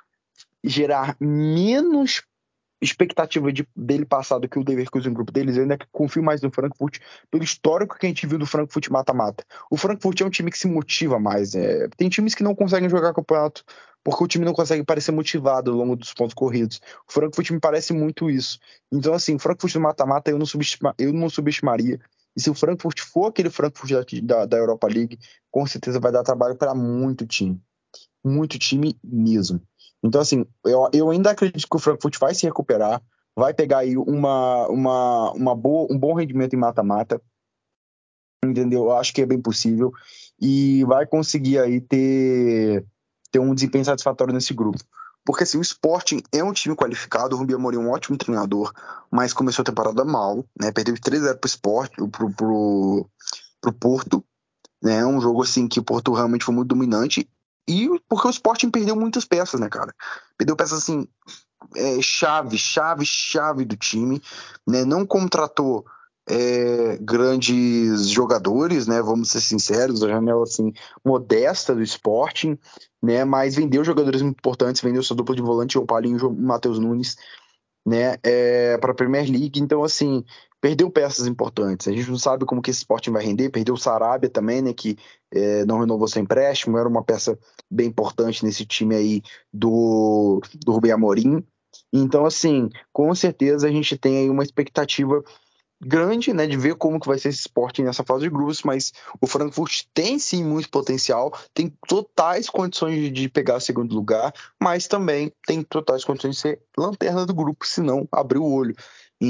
gerar menos expectativa de, dele passar do que o Leverkusen, grupo deles, eu ainda confio mais no Frankfurt pelo histórico que a gente viu do Frankfurt mata-mata. O Frankfurt é um time que se motiva mais. É, tem times que não conseguem jogar campeonato porque o time não consegue parecer motivado ao longo dos pontos corridos. O Frankfurt me parece muito isso. Então, assim, o Frankfurt mata-mata eu, eu não subestimaria. E se o Frankfurt for aquele Frankfurt da, da Europa League, com certeza vai dar trabalho para muito time. Muito time mesmo. Então, assim, eu, eu ainda acredito que o Frankfurt vai se recuperar, vai pegar aí uma, uma, uma boa, um bom rendimento em mata-mata, entendeu? Eu acho que é bem possível e vai conseguir aí ter, ter um desempenho satisfatório nesse grupo. Porque assim, o Sporting é um time qualificado, o Rubio Amorim é um ótimo treinador, mas começou a temporada mal, né? Perdeu 3-0 pro Sport, pro, pro, pro Porto, né? Um jogo assim que o Porto realmente foi muito dominante e porque o Sporting perdeu muitas peças, né, cara? Perdeu peças assim, é, chave, chave, chave do time, né? Não contratou é, grandes jogadores, né? Vamos ser sinceros, a janela assim modesta do Sporting, né? Mas vendeu jogadores importantes, vendeu sua dupla de volante, o Paulinho e o Matheus Nunes, né? É, para a Premier League. Então, assim, perdeu peças importantes. A gente não sabe como que esse Sporting vai render. Perdeu o Sarabia também, né? Que é, não renovou seu empréstimo. Era uma peça bem importante nesse time aí do, do Rubem Amorim. Então, assim, com certeza a gente tem aí uma expectativa grande, né, de ver como que vai ser esse esporte nessa fase de grupos, mas o Frankfurt tem sim muito potencial, tem totais condições de pegar o segundo lugar, mas também tem totais condições de ser lanterna do grupo, se não abrir o olho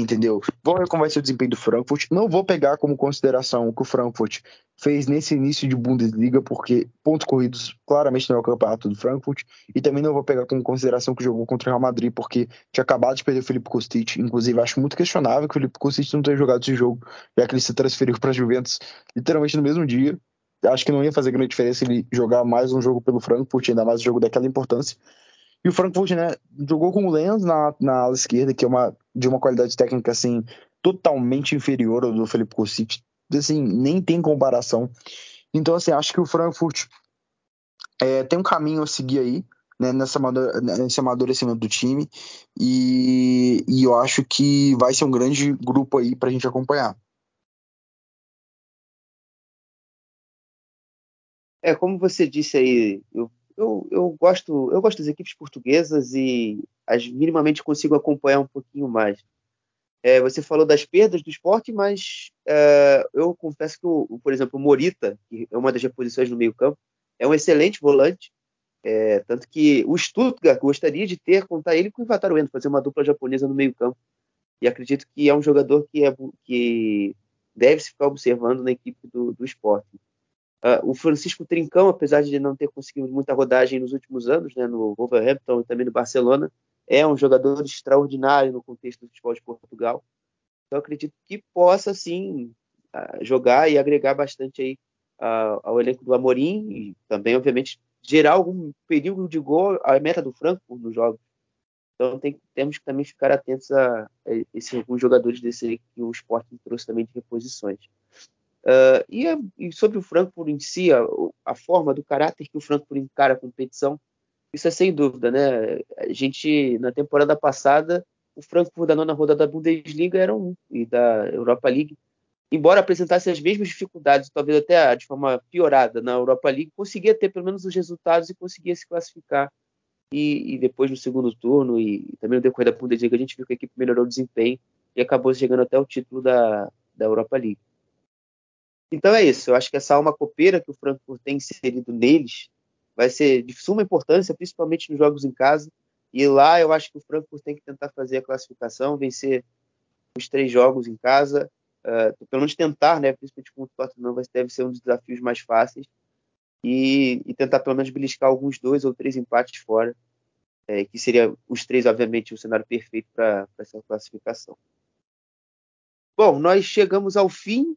entendeu? Vamos ver como vai ser o desempenho do Frankfurt. Não vou pegar como consideração o que o Frankfurt fez nesse início de Bundesliga, porque pontos corridos claramente não é o campeonato do Frankfurt, e também não vou pegar como consideração que jogou contra o Real Madrid, porque tinha acabado de perder o Felipe Kostic, inclusive acho muito questionável que o Felipe Kostic não tenha jogado esse jogo, já que ele se transferiu para a Juventus literalmente no mesmo dia. Acho que não ia fazer grande diferença ele jogar mais um jogo pelo Frankfurt, ainda mais um jogo daquela importância. E o Frankfurt, né, jogou com o Lenz na, na ala esquerda, que é uma, de uma qualidade técnica, assim, totalmente inferior ao do Felipe Kostic. Assim, nem tem comparação. Então, assim, acho que o Frankfurt é, tem um caminho a seguir aí, né, nessa nesse amadurecimento do time. E, e eu acho que vai ser um grande grupo aí pra gente acompanhar. É, como você disse aí, eu, eu, eu, gosto, eu gosto das equipes portuguesas e as minimamente consigo acompanhar um pouquinho mais. É, você falou das perdas do esporte, mas é, eu confesso que, o, por exemplo, o Morita, que é uma das reposições no meio-campo, é um excelente volante. É, tanto que o Stuttgart gostaria de ter, contar ele com o Ivataruendo, fazer uma dupla japonesa no meio-campo. E acredito que é um jogador que, é, que deve se ficar observando na equipe do, do esporte. Uh, o Francisco Trincão, apesar de não ter conseguido muita rodagem nos últimos anos, né, no Wolverhampton e também no Barcelona, é um jogador extraordinário no contexto do futebol de Portugal. Então, acredito que possa, sim, uh, jogar e agregar bastante aí uh, ao elenco do Amorim e também, obviamente, gerar algum período de gol à meta do Frankfurt nos jogos. Então, tem, temos que também ficar atentos a, a esses alguns jogadores desse que o Sporting trouxe também de reposições. Uh, e, e, sobre o Frankfurt em si, a, a, forma do caráter que o Frankfurt encara a competição, isso é sem dúvida, né? A gente, na temporada passada, o Frankfurt da nona rodada da Bundesliga era um, e da Europa League, embora apresentasse as mesmas dificuldades, talvez até de forma piorada na Europa League, conseguia ter pelo menos os resultados e conseguia se classificar. E, e depois no segundo turno e, e também no decorrer da Bundesliga, a gente viu que a equipe melhorou o desempenho e acabou chegando até o título da, da Europa League. Então é isso. Eu acho que essa alma copeira que o Frankfurt tem inserido neles vai ser de suma importância, principalmente nos jogos em casa. E lá eu acho que o Frankfurt tem que tentar fazer a classificação, vencer os três jogos em casa, uh, pelo menos tentar, né? Principalmente com o Tottenham, deve ser um dos desafios mais fáceis. E, e tentar pelo menos beliscar alguns dois ou três empates fora, é, que seria os três, obviamente, o cenário perfeito para essa classificação. Bom, nós chegamos ao fim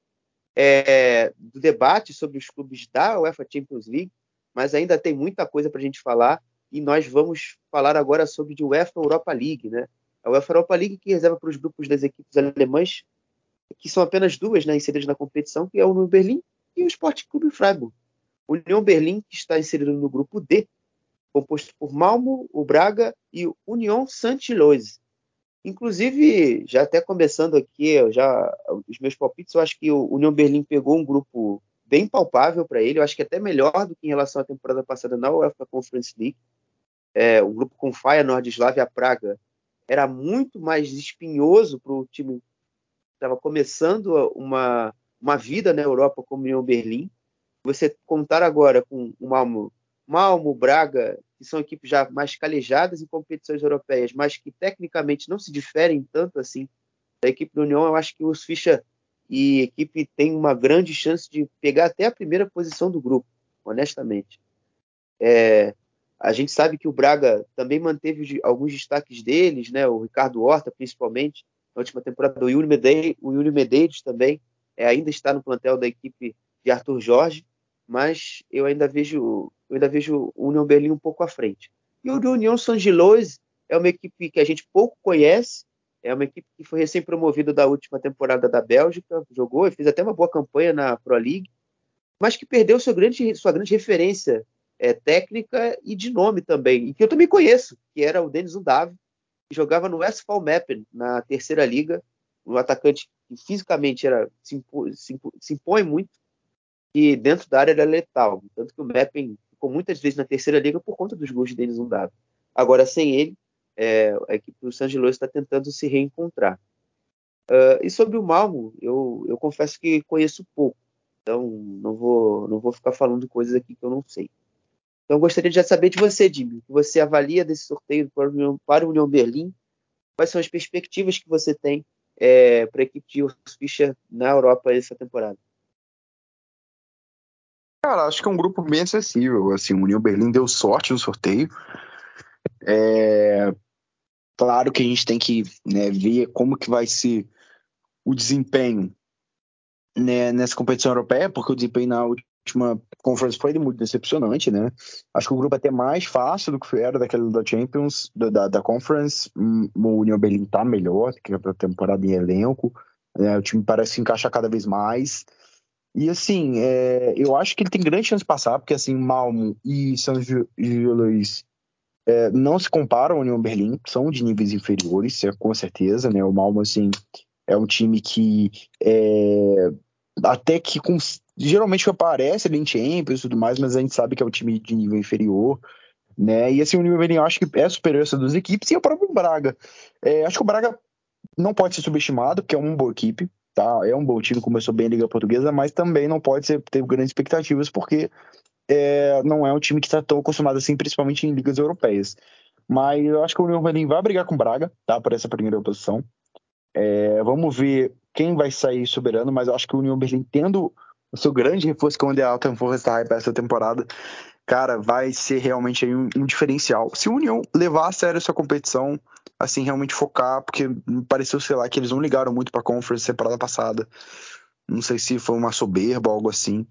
é, do debate sobre os clubes da UEFA Champions League, mas ainda tem muita coisa para a gente falar e nós vamos falar agora sobre a UEFA Europa League, né? A UEFA Europa League que reserva para os grupos das equipes alemãs, que são apenas duas né, inseridas na competição, que é o União Berlim e o Sport Clube Freiburg. O União Berlim, que está inserido no grupo D, composto por Malmo, o Braga e o União Saint-Gilloise. Inclusive, já até começando aqui, já os meus palpites, eu acho que o União Berlim pegou um grupo bem palpável para ele, eu acho que até melhor do que em relação à temporada passada na UEFA Conference League. É, o grupo com Feyenoord, Slavia Praga era muito mais espinhoso para o time que estava começando uma, uma vida na Europa como União Berlim. Você contar agora com o Malmo, Braga que são equipes já mais calejadas em competições europeias, mas que tecnicamente não se diferem tanto assim da equipe do União, eu acho que os Ficha e equipe tem uma grande chance de pegar até a primeira posição do grupo, honestamente. É, a gente sabe que o Braga também manteve alguns destaques deles, né? O Ricardo Horta, principalmente, na última temporada. O Yuri Medeiros, o Yuri Medeiros também é, ainda está no plantel da equipe de Arthur Jorge, mas eu ainda vejo eu ainda vejo o União Berlim um pouco à frente. E o União San Gilloise é uma equipe que a gente pouco conhece, é uma equipe que foi recém-promovida da última temporada da Bélgica, jogou e fez até uma boa campanha na Pro League, mas que perdeu grande, sua grande referência é, técnica e de nome também, e que eu também conheço, que era o Denis Undav, que jogava no Westfall Mappen, na terceira liga, um atacante que fisicamente era, se, se, se impõe muito, e dentro da área era letal, tanto que o Mappen ficou muitas vezes na terceira liga por conta dos gols de Denis Undado. Agora, sem ele, é, a equipe do San Gilloise está tentando se reencontrar. Uh, e sobre o Malmo, eu, eu confesso que conheço pouco, então não vou, não vou ficar falando coisas aqui que eu não sei. Então, gostaria de saber de você, Jimmy, que você avalia desse sorteio para o União, para o União Berlim, quais são as perspectivas que você tem é, para a equipe de Urs Fischer na Europa essa temporada? Cara, acho que é um grupo bem acessível. Assim, o União Berlim deu sorte no sorteio. É... Claro que a gente tem que né, ver como que vai ser o desempenho né, nessa competição europeia, porque o desempenho na última conference foi muito decepcionante, né? Acho que o grupo é até mais fácil do que era daquele da Champions, da, da Conference. Hum, o União Berlim tá melhor que a temporada em elenco. Né? O time parece encaixar cada vez mais. E assim, é, eu acho que ele tem grande chance de passar, porque assim, Malmo e São Luís é, não se comparam ao União Berlim, são de níveis inferiores, com certeza, né? O Malmo, assim, é um time que é, até que com, geralmente aparece ali em Champions e tudo mais, mas a gente sabe que é um time de nível inferior, né? E assim, o nível eu acho que é superior a essas duas equipes, e o próprio Braga. É, acho que o Braga não pode ser subestimado, porque é uma boa equipe, tá? É um bom time, começou bem a Liga Portuguesa, mas também não pode ser, ter grandes expectativas, porque é, não é um time que está tão acostumado assim, principalmente em ligas europeias. Mas eu acho que o União Berlim vai brigar com o Braga, tá? Por essa primeira posição. É, vamos ver quem vai sair soberano, mas eu acho que o União Berlim, tendo o seu grande reforço, que é onde a Alta Força está para essa temporada, cara, vai ser realmente um, um, diferencial. Se o União levar a sério essa competição, assim, realmente focar, porque me pareceu, sei lá, que eles não ligaram muito para a Conference temporada passada. Não sei se foi uma soberba ou algo assim.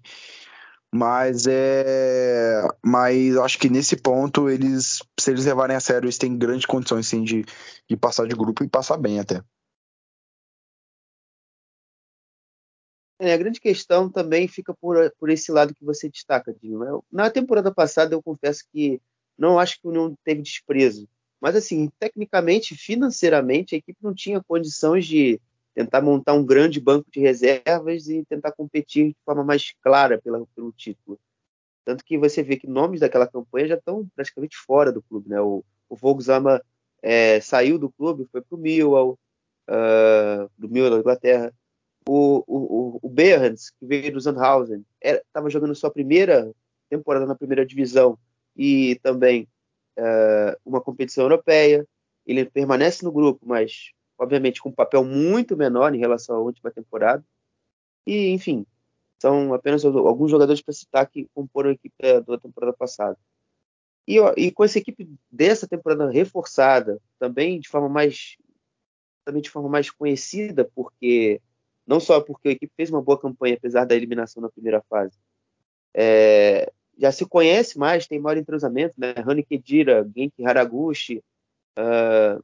Mas é. Mas acho que nesse ponto, eles, se eles levarem a sério, eles têm grandes condições sim, de, de passar de grupo e passar bem até. É, a grande questão também fica por, por esse lado que você destaca, Dinho. Na temporada passada, eu confesso que não acho que o União teve desprezo. Mas, assim, tecnicamente, financeiramente, a equipe não tinha condições de tentar montar um grande banco de reservas e tentar competir de forma mais clara pela, pelo título. Tanto que você vê que nomes daquela campanha já estão praticamente fora do clube. Né? O, o é, saiu do clube, foi para o Millwall, uh, do Millwall da Inglaterra. O, o, o Berhands, que veio do Sandhausen, estava jogando sua primeira temporada na primeira divisão e também uh, uma competição europeia. Ele permanece no grupo, mas obviamente com um papel muito menor em relação à última temporada. E, enfim, são apenas alguns jogadores para citar que comporam a equipe da temporada passada. E, e, com essa equipe dessa temporada reforçada, também de forma mais também de forma mais conhecida, porque não só porque a equipe fez uma boa campanha apesar da eliminação na primeira fase, é, já se conhece mais, tem maior entrosamento, né? Rani Kedira, Genki Haraguchi, uh,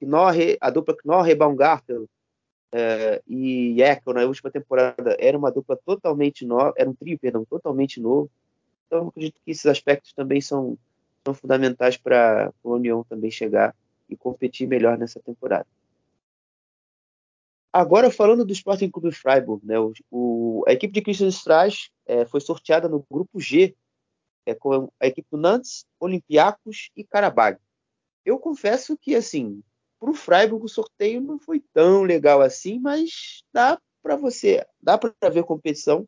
Knorre, a dupla Knorre Baumgartel uh, e Jekyll na última temporada era uma dupla totalmente nova, era um trio, perdão, totalmente novo. Então, acredito que esses aspectos também são, são fundamentais para a União também chegar e competir melhor nessa temporada. Agora, falando do Sporting Clube Freiburg, né, o, o, a equipe de Christian Strauss é, foi sorteada no grupo G, é, com a equipe do Nantes, Olympiacos e Karabag. Eu confesso que, assim, para o Freiburg, o sorteio não foi tão legal assim, mas dá para você, dá para ver competição.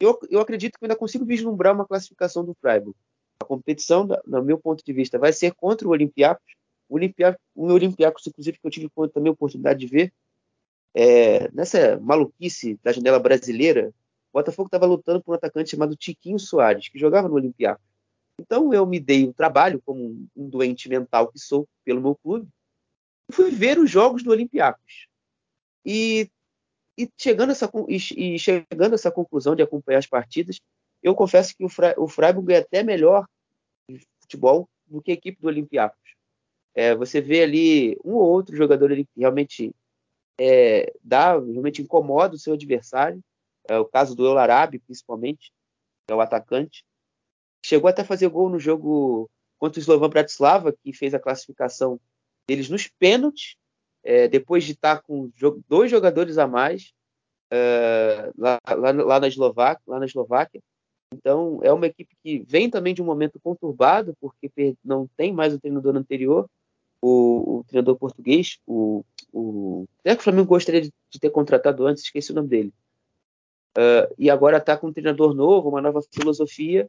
Eu, eu acredito que ainda consigo vislumbrar uma classificação do Freiburg. A competição, do meu ponto de vista, vai ser contra o Olympiacos. O Olympiacos, o Olympiacos inclusive, que eu tive também a oportunidade de ver, é, nessa maluquice da janela brasileira, o Botafogo estava lutando por um atacante chamado Tiquinho Soares, que jogava no Olympiacos. Então eu me dei o trabalho, como um, doente mental que sou, pelo meu clube, fui ver os jogos do Olympiacos. E, e, chegando essa, e, e chegando a essa conclusão de acompanhar as partidas, eu confesso que o, Fra, o Freiburg é até melhor de futebol do que a equipe do Olympiacos. É, você vê ali um ou outro jogador que realmente é, dá, realmente incomoda o seu adversário. É o caso do El Arabi, principalmente, é o atacante. Chegou até a fazer gol no jogo contra o Slovan Bratislava, que fez a classificação deles nos pênaltis, é, depois de estar com dois jogadores a mais é, lá, lá, lá, na Eslováquia, lá na Eslováquia. Então, é uma equipe que vem também de um momento conturbado, porque não tem mais o treinador anterior, o, o treinador português, o, o. É que o Flamengo gostaria de, de, ter contratado antes, esqueci o nome dele. Uh, e agora está com um treinador novo, uma nova filosofia,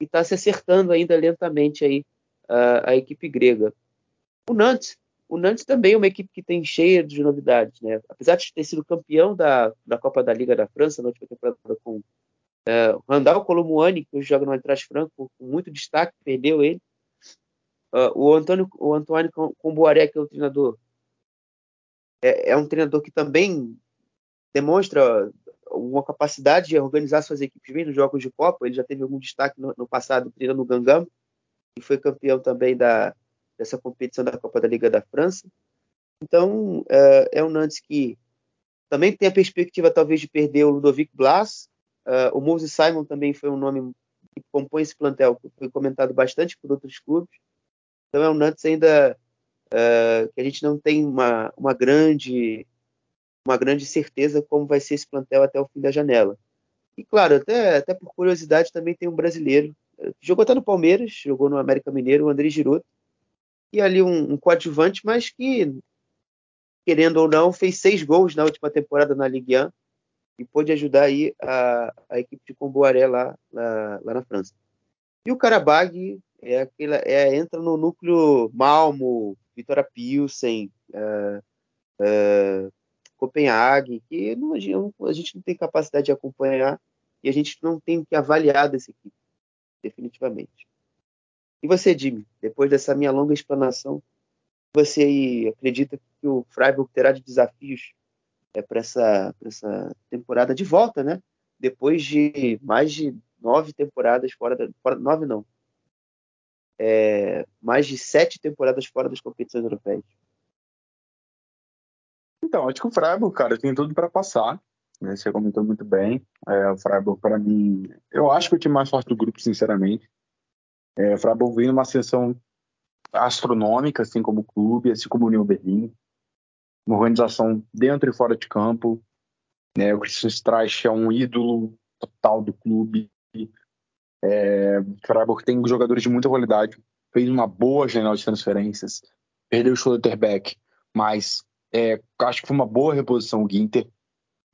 e está se acertando ainda lentamente aí uh, a equipe grega. O Nantes, o Nantes também é uma equipe que tem cheia de novidades, né? Apesar de ter sido campeão da, da Copa da Liga da França na última temporada com é, Randall Colomuani, que hoje joga no Eintracht Franco com muito destaque, perdeu ele. Uh, o Antônio, o Antônio Comboaré, que é o treinador, é, é, um treinador que também demonstra uma capacidade de organizar suas equipes nos jogos de Copa. Ele já teve algum destaque no, no passado treinando o Gangam e foi campeão também da, dessa competição da Copa da Liga da França. Então, é, é um Nantes que também tem a perspectiva, talvez, de perder o Ludovic Blas. Uh, o Moses Simon também foi um nome que compõe esse plantel, que foi comentado bastante por outros clubes. Então, é um Nantes ainda uh, que a gente não tem uma, uma, grande, uma grande certeza como vai ser esse plantel até o fim da janela. E claro, até, até por curiosidade também tem um brasileiro. Jogou até no Palmeiras, jogou no América Mineiro, o André Giroto. E ali um, um coadjuvante, mas que, querendo ou não, fez seis gols na última temporada na Ligue 1 e pôde ajudar aí a, a equipe de Comboaré lá, lá, lá na França. E o Karabag é aquela, é, entra no núcleo Malmo, Vitória Pilsen, é, é, Copenhague, que não, a gente não tem capacidade de acompanhar e a gente não tem que avaliar dessa equipe, definitivamente. E você, Jimmy, depois dessa minha longa explanação, você acredita que o Freiburg terá de desafios é, para essa, essa temporada de volta, né? Depois de mais de nove temporadas fora da. Fora, nove não. É, mais de sete temporadas fora das competições europeias. Então, acho que o Freiburg, cara, tem tudo para passar. Né? Você comentou muito bem. É, o Freiburg, para mim, eu acho que é o time mais forte do grupo, sinceramente. É, o Freiburg vem numa ascensão astronômica, assim como o clube, assim como o União Berlim. Uma organização dentro e fora de campo. Né? O Christian Streich é um ídolo total do clube. É, Freiburg tem jogadores de muita qualidade. Fez uma boa janela de transferências. Perdeu o Schlotterbeck, mas é, acho que foi uma boa reposição o Ginter.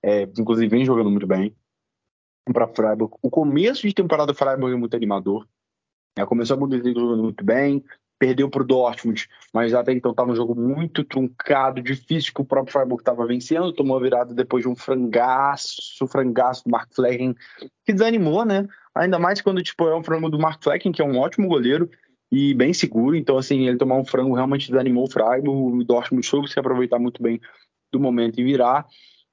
É, inclusive vem jogando muito bem para Freiburg. O começo de temporada do Freiburg é muito animador. É, começou a Bundesliga jogando muito bem, perdeu para o Dortmund, mas até então estava um jogo muito truncado, difícil que o próprio Freiburg estava vencendo, tomou a virada depois de um frangaço, frangaço do Mark Flecken, que desanimou, né? Ainda mais quando tipo, é um frango do Mark Flecken, que é um ótimo goleiro, e bem seguro. Então, assim, ele tomar um frango realmente desanimou o Freiburg. O Dortmund soube se aproveitar muito bem do momento e virar.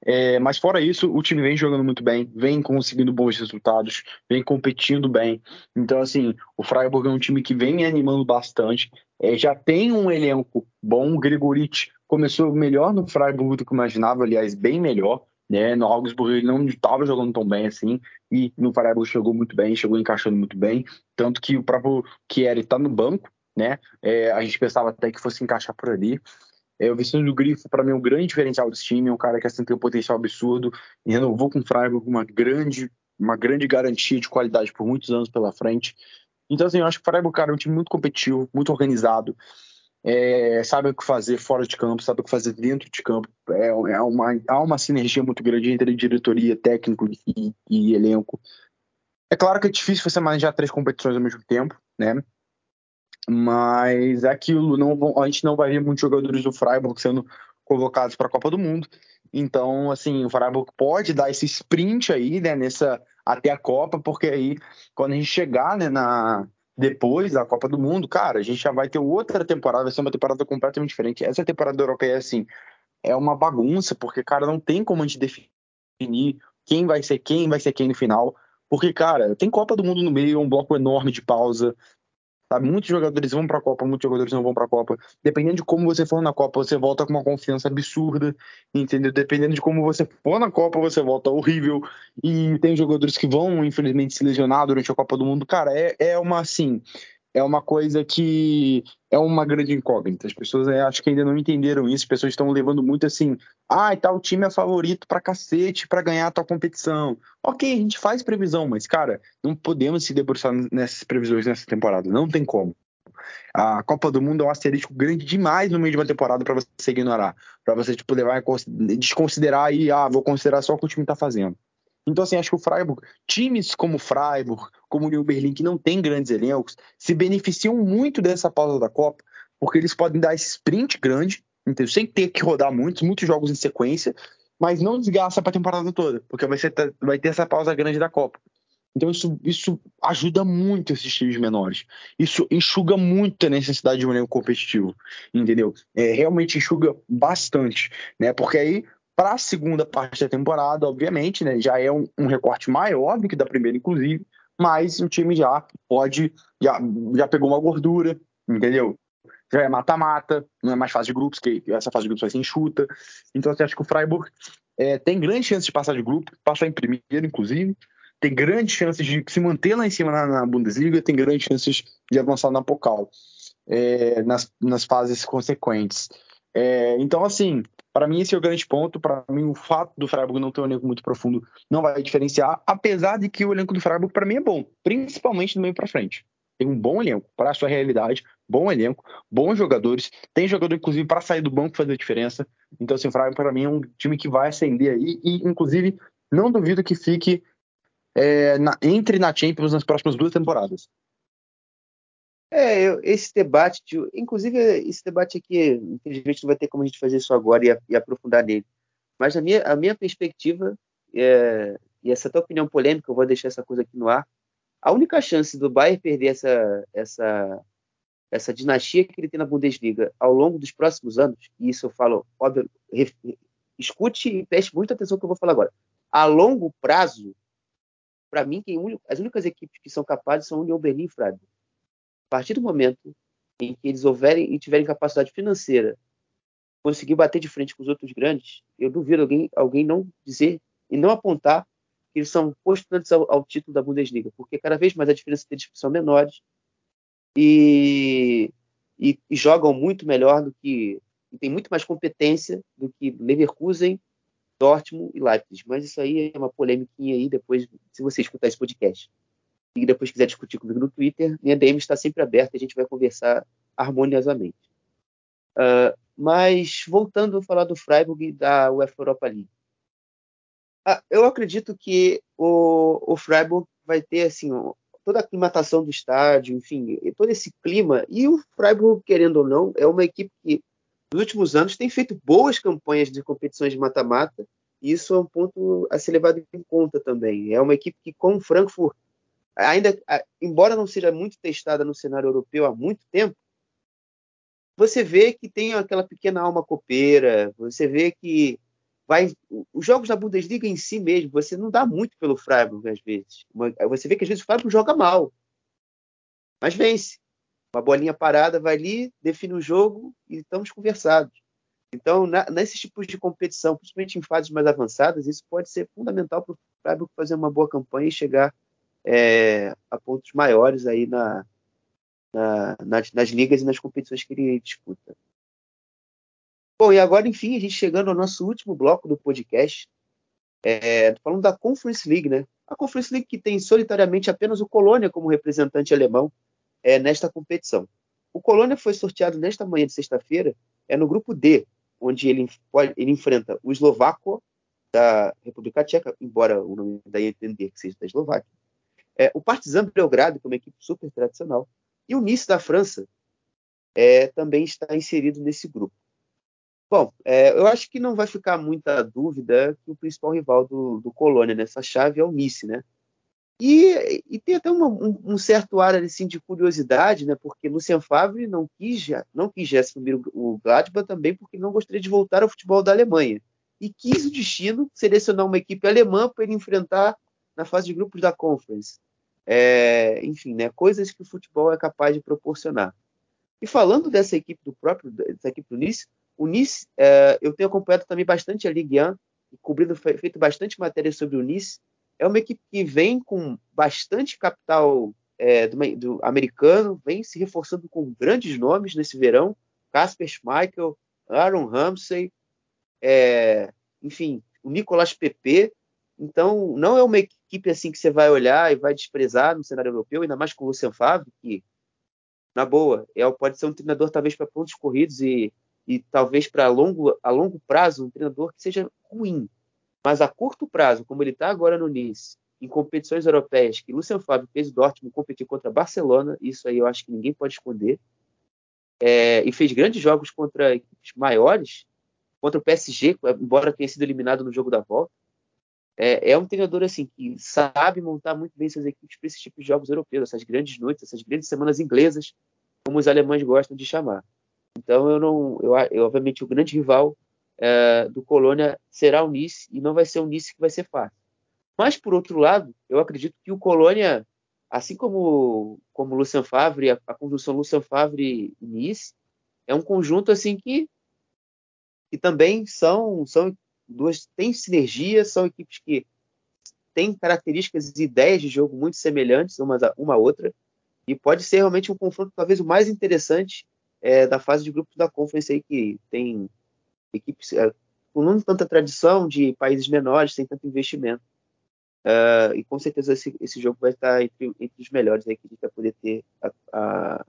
É, mas fora isso, o time vem jogando muito bem, vem conseguindo bons resultados, vem competindo bem. Então, assim, o Freiburg é um time que vem animando bastante. É, já tem um elenco bom. O Gregorit começou melhor no Freiburg do que imaginava, aliás, bem melhor. Né? No Augsburg ele não estava jogando tão bem assim, e no Freiburg chegou muito bem, chegou encaixando muito bem, tanto que o próprio Chieri está no banco, né? É, a gente pensava até que fosse encaixar por ali. É, o Vicente do Grifo, para mim, é um grande diferencial desse time, é um cara que assim, tem um potencial absurdo, e renovou com o Freiburg uma grande, uma grande garantia de qualidade por muitos anos pela frente. Então, assim, eu acho que o Freiburg, cara, é um time muito competitivo, muito organizado, é, sabe o que fazer fora de campo, sabe o que fazer dentro de campo. É, é uma, há uma sinergia muito grande entre diretoria, técnico e, e, elenco. É claro que é difícil você manejar três competições ao mesmo tempo, né? Mas é aquilo, não, a gente não vai ver muitos jogadores do Freiburg sendo convocados para a Copa do Mundo. Então, assim, o Freiburg pode dar esse sprint aí, né, nessa até a Copa, porque aí quando a gente chegar, né, na depois da Copa do Mundo, cara, a gente já vai ter outra temporada, vai ser uma temporada completamente diferente. Essa temporada europeia, assim, é uma bagunça, porque, cara, não tem como a gente definir quem vai ser quem, vai ser quem no final. Porque, cara, tem Copa do Mundo no meio, um bloco enorme de pausa. Sabe? Muitos jogadores vão para a Copa, muitos jogadores não vão para a Copa. Dependendo de como você for na Copa, você volta com uma confiança absurda, entendeu? Dependendo de como você for na Copa, você volta horrível. E tem jogadores que vão, infelizmente, se lesionar durante a Copa do Mundo. Cara, é, é uma assim é uma coisa que é uma grande incógnita. As pessoas é, acho que ainda não entenderam isso. As pessoas estão levando muito assim, ah, tal time é favorito pra cacete pra ganhar a tua competição. Ok, a gente faz previsão, mas, cara, não podemos se debruçar nessas previsões nessa temporada. Não tem como. A Copa do Mundo é um asterisco grande demais no meio de uma temporada para você ignorar. para você, tipo, levar desconsiderar e, ah, vou considerar só o que o time tá fazendo. Então, assim, acho que o Freiburg, times como o Freiburg, como o New Berlin, que não tem grandes elencos, se beneficiam muito dessa pausa da Copa, porque eles podem dar esse sprint grande, entendeu? sem ter que rodar muitos, muitos jogos em sequência, mas não desgasta para a temporada toda, porque vai, ser, vai ter essa pausa grande da Copa. Então isso, isso ajuda muito esses times menores. Isso enxuga muito a necessidade de um elenco competitivo, entendeu? É, realmente enxuga bastante, né? Porque aí para a segunda parte da temporada, obviamente, né, já é um, um, recorte maior do que da primeira, inclusive, mas o time já pode, já, já pegou uma gordura, entendeu? Já é mata-mata, não é mais fase de grupos, que essa fase de grupos vai ser enxuta. Então, você acha que o Freiburg é, tem grandes chances de passar de grupo, passar em primeiro, inclusive, tem grandes chances de se manter lá em cima na, na Bundesliga, tem grandes chances de avançar na Pokal, é, nas, nas fases consequentes. É, então, assim, Para mim, esse é o grande ponto. Para mim, o fato do Freiburg não ter um elenco muito profundo não vai diferenciar, apesar de que o elenco do Freiburg, para mim, é bom, principalmente do meio para frente. Tem um bom elenco para a sua realidade, bom elenco, bons jogadores. Tem jogador, inclusive, para sair do banco fazer a diferença. Então, assim, o Freiburg, para mim, é um time que vai ascender aí. E, inclusive, não duvido que fique é, na, entre na Champions nas próximas duas temporadas. É, eu, esse debate, inclusive esse debate aqui, infelizmente não vai ter como a gente fazer isso agora e, e aprofundar nele. Mas a minha, a minha perspectiva, é, e essa tua opinião polêmica, eu vou deixar essa coisa aqui no ar. A única chance do Bayern perder essa, essa, essa dinastia que ele tem na Bundesliga ao longo dos próximos anos, e isso eu falo, óbvio, escute e preste muita atenção no que eu vou falar agora. A longo prazo, para mim, quem, as únicas equipes que são capazes são União Berlim e Freiburg partir do momento em que eles houverem e tiverem capacidade financeira conseguir bater de frente com os outros grandes, eu duvido alguém, alguém não dizer e não apontar que eles são postulantes ao, ao título da Bundesliga, porque cada vez mais a diferença deles são menores e, e, e jogam muito melhor do que e tem muito mais competência do que Leverkusen, Dortmund e Leipzig. Mas isso aí é uma polêmica aí depois, se você escutar esse podcast e depois quiser discutir comigo no Twitter, minha DM está sempre aberta a gente vai conversar harmoniosamente. Uh, mas voltando a falar do Freiburg e da UEFA Europa League. Uh, eu acredito que o, o Freiburg vai ter assim toda a aclimatação do estádio, enfim, todo esse clima. E o Freiburg, querendo ou não, é uma equipe que nos últimos anos tem feito boas campanhas de competições de mata-mata. E isso é um ponto a ser levado em conta também. É uma equipe que, com o Frankfurt, ainda, embora não seja muito testada no cenário europeu há muito tempo, você vê que tem aquela pequena alma copeira, você vê que vai os jogos da Bundesliga em si mesmo, você não dá muito pelo Freiburg às vezes. Você vê que às vezes o Freiburg joga mal, mas vence. Uma bolinha parada vai ali, define o jogo e estamos conversados. Então, nesses tipos de competição, principalmente em fases mais avançadas, isso pode ser fundamental para o Freiburg fazer uma boa campanha e chegar é, a pontos maiores aí na, na, nas, nas, ligas e nas competições que ele disputa. Bom, e agora, enfim, a gente chegando ao nosso último bloco do podcast, é, falando da Conference League, né? A Conference League que tem solitariamente apenas o Colônia como representante alemão é, nesta competição. O Colônia foi sorteado nesta manhã de sexta-feira, é no grupo D, onde ele, ele enfrenta o Eslovaco da República Tcheca, embora o nome daí entender que seja da Eslováquia, é, o Partizan Belgrado, que é uma equipe super tradicional, e o Nice da França é, também está inserido nesse grupo. Bom, é, eu acho que não vai ficar muita dúvida que o principal rival do, do Colônia nessa chave é o Nice, né? E, e tem até uma, um, um, certo ar assim, de curiosidade, né? Porque Lucien Favre não quis, não quis já assumir o, o Gladbach também porque não gostaria de voltar ao futebol da Alemanha. E quis o destino selecionar uma equipe alemã para ele enfrentar na fase de grupos da Conference. É, enfim, né, coisas que o futebol é capaz de proporcionar. E falando dessa equipe do próprio, dessa equipe do Nice, o Nice, é, eu tenho acompanhado também bastante a Ligue 1 e cobrindo, feito bastante matéria sobre o Nice. É uma equipe que vem com bastante capital é, do, do, americano, vem se reforçando com grandes nomes nesse verão, Casper Schmeichel, Aaron Ramsey, é, enfim, o Nicolas Pepe, então, não é uma equipe assim que você vai olhar e vai desprezar no cenário europeu, ainda mais com o Lucian Favre, que, na boa, é, pode ser um treinador talvez para pontos corridos e, e talvez para longo, a longo prazo um treinador que seja ruim. Mas a curto prazo, como ele está agora no Nice, em competições europeias, que Lucian Favre fez o Dortmund competir contra Barcelona, isso aí eu acho que ninguém pode esconder, é, e fez grandes jogos contra equipes maiores, contra o PSG, embora tenha sido eliminado no jogo da volta é, é, um treinador assim que sabe montar muito bem suas equipes para esse tipo de jogos europeus, essas grandes noites, essas grandes semanas inglesas, como os alemães gostam de chamar. Então eu não, eu, eu obviamente o grande rival é, do Colônia será o Nice e não vai ser o Nice que vai ser fácil. Mas por outro lado, eu acredito que o Colônia, assim como como Lucien Favre, a, a conjunção Lucien Favre e Nice, é um conjunto assim que que também são são duas têm sinergia, são equipes que têm características e ideias de jogo muito semelhantes uma uma outra, e pode ser realmente um confronto talvez o mais interessante é, da fase de grupos da Conference aí, que tem equipes, é, com não tanta tradição de países menores, sem tanto investimento. Uh, e com certeza esse, esse jogo vai estar entre, entre os melhores aí que a gente vai poder ter a, a,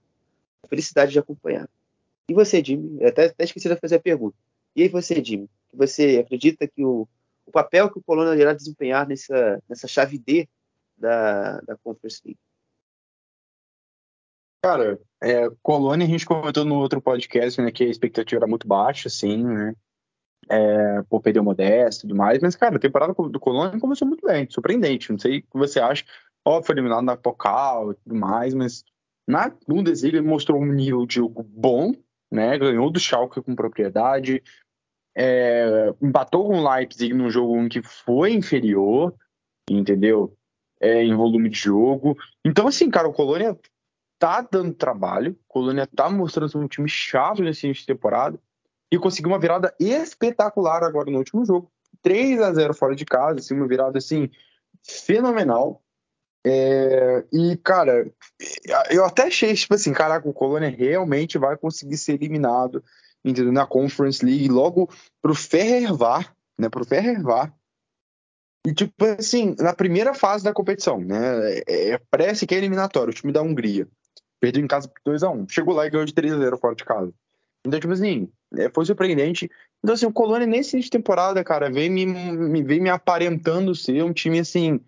felicidade de acompanhar. E você, Jimmy? Até, até esqueci de fazer a pergunta. E aí você, Jimmy? Você acredita que o, o papel que o Colônia irá desempenhar nessa, nessa chave D da, da Conference League? Cara, é, Colônia a gente comentou no outro podcast, né, que a expectativa era muito baixa, assim, né, é, por perder o Modesto e tudo mais, mas, cara, a temporada do Colônia começou muito bem, surpreendente, não sei o que você acha, óbvio, foi eliminado na Pokal e tudo mais, mas na Bundesliga ele mostrou um nível de jogo bom, né, ganhou do Schalke com propriedade, é, empatou com o Leipzig num jogo em que foi inferior, entendeu? É, em volume de jogo. Então, assim, cara, o Colônia tá dando trabalho, o Colônia tá mostrando ser um time chato nesse início de temporada e conseguiu uma virada espetacular agora no último jogo. 3 a 0 fora de casa, assim, uma virada assim fenomenal. É, e, cara, eu até achei, tipo assim, caraca, o Colônia realmente vai conseguir ser eliminado entendeu? na Conference League, logo pro Ferrervar, né, pro Ferrervar. E, tipo assim, na primeira fase da competição, né, é, é parece que é eliminatório, o time da Hungria. Perdeu em casa por 2x1. Chegou lá e ganhou de 3x0 fora de casa. Então, tipo assim, é, foi surpreendente. Então, assim, o Colônia nesse de temporada, cara, vem me, me, vem me aparentando ser um time, assim,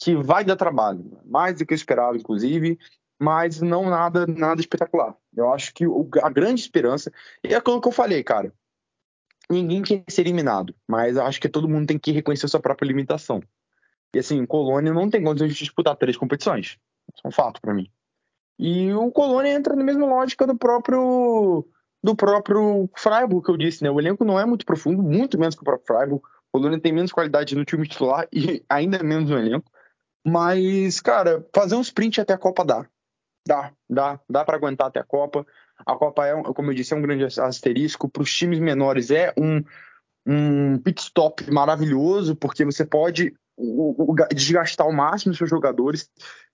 que vai dar trabalho. Mais do que eu esperava, inclusive mas não nada nada espetacular. Eu acho que o, a grande esperança é aquilo que eu falei, cara. Ninguém quer ser eliminado, mas eu acho que todo mundo tem que reconhecer sua própria limitação. E assim, o Colônia não tem condições de disputar três competições. Isso é um fato para mim. E o Colônia entra na mesma lógica do próprio do próprio Freiburg que eu disse, né? O elenco não é muito profundo, muito menos que o próprio Freiburg. O Colônia tem menos qualidade no time titular e ainda menos no elenco. Mas, cara, fazer um sprint até a Copa dá. Dá, dá, dá para aguentar até a Copa. A Copa é, como eu disse, é um grande asterisco. Para os times menores é um, um pit stop maravilhoso, porque você pode desgastar ao máximo os seus jogadores,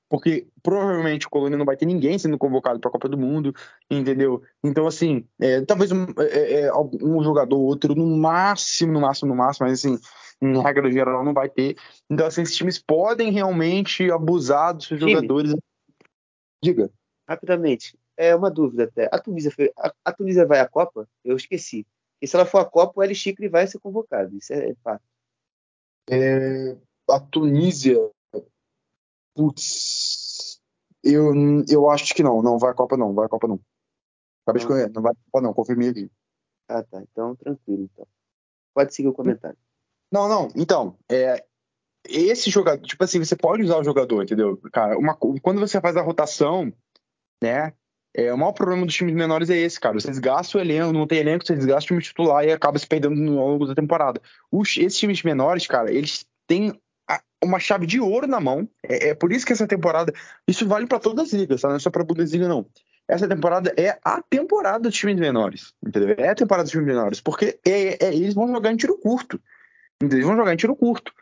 porque provavelmente o Colônia não vai ter ninguém sendo convocado para a Copa do Mundo, entendeu? Então, assim, é, talvez um, é, é, um jogador ou outro, no máximo, no máximo, no máximo, mas assim, em regra geral não vai ter. Então, assim, esses times podem realmente abusar dos seus jogadores Diga. Rapidamente, é uma dúvida até. A Tunísia, foi, a, a Tunísia vai à Copa? Eu esqueci. E se ela for à Copa, o El Chicre vai ser convocado. Isso é fato. É, a Tunísia. Putz. Eu, eu acho que não. Não vai à Copa, não. Vai à Copa, não. Acabei de conhecer. Não vai à Copa, não. Confirmei aqui. Ah, tá. Então, tranquilo. Então. Pode seguir o comentário. Não, não. Então, é, esse jogador, tipo assim, você pode usar o jogador, entendeu? Cara, uma, quando você faz a rotação, né? É, o maior problema dos times menores é esse, cara. Você desgasta o elenco, não tem elenco, você desgasta o time titular e acaba se perdendo ao longo da temporada. Os, esses times menores, cara, eles têm uma chave de ouro na mão. É, é, por isso que essa temporada. Isso vale para todas as ligas, tá? Não é só pra Bundesliga, não. Essa temporada é a temporada dos times menores, entendeu? É a temporada dos times menores, porque é, é eles vão jogar em tiro curto. Eles vão jogar em tiro curto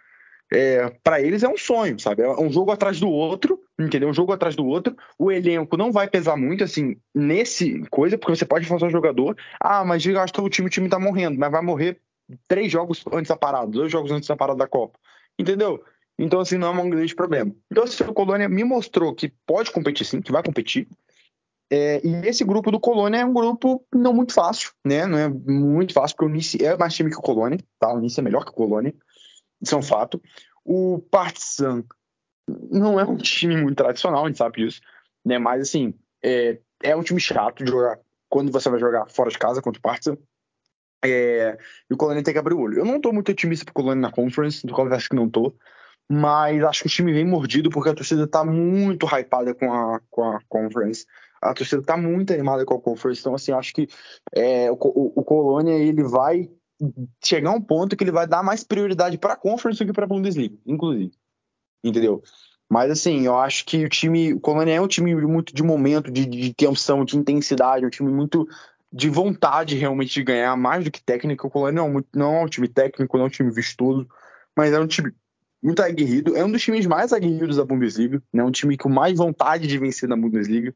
é, para eles é um sonho, sabe? É um jogo atrás do outro, entendeu? Um jogo atrás do outro. O elenco não vai pesar muito, assim, nesse coisa, porque você pode um jogador. Ah, mas gastou o time, o time tá morrendo, mas vai morrer três jogos antes da parada, dois jogos antes da parada da Copa. Entendeu? Então, assim, não é um grande problema. Então, assim, o Colônia me mostrou que pode competir sim, que vai competir. É, e esse grupo do Colônia é um grupo não muito fácil, né? Não é muito fácil, porque o Nice é mais time que o Colônia, tá? O Nice é melhor que o Colônia. Isso é um fato. O Partizan não é um time muito tradicional, a gente sabe disso, né? Mas assim, é, é um time chato de jogar quando você vai jogar fora de casa contra o Partizan. É, e o Colônia tem que abrir o olho. Eu não tô muito otimista pro Colônia na Conference, do confesso que não tô. Mas acho que o time vem mordido porque a torcida tá muito hypada com a, com a Conference. A torcida tá muito animada com a Conference. Então, assim, acho que é, o, o, o Colônia ele vai chegar a um ponto que ele vai dar mais prioridade para a Conference do que para a Bundesliga, inclusive. Entendeu? Mas assim, eu acho que o time, o Colônia é um time muito de momento, de, de tensão, de intensidade, um time muito de vontade realmente de ganhar, mais do que técnico. O Colônia não, é não é um time técnico, não é um time vistoso, mas é um time muito aguerrido. É um dos times mais aguerridos da Bundesliga, né? Um time com mais vontade de vencer na Bundesliga.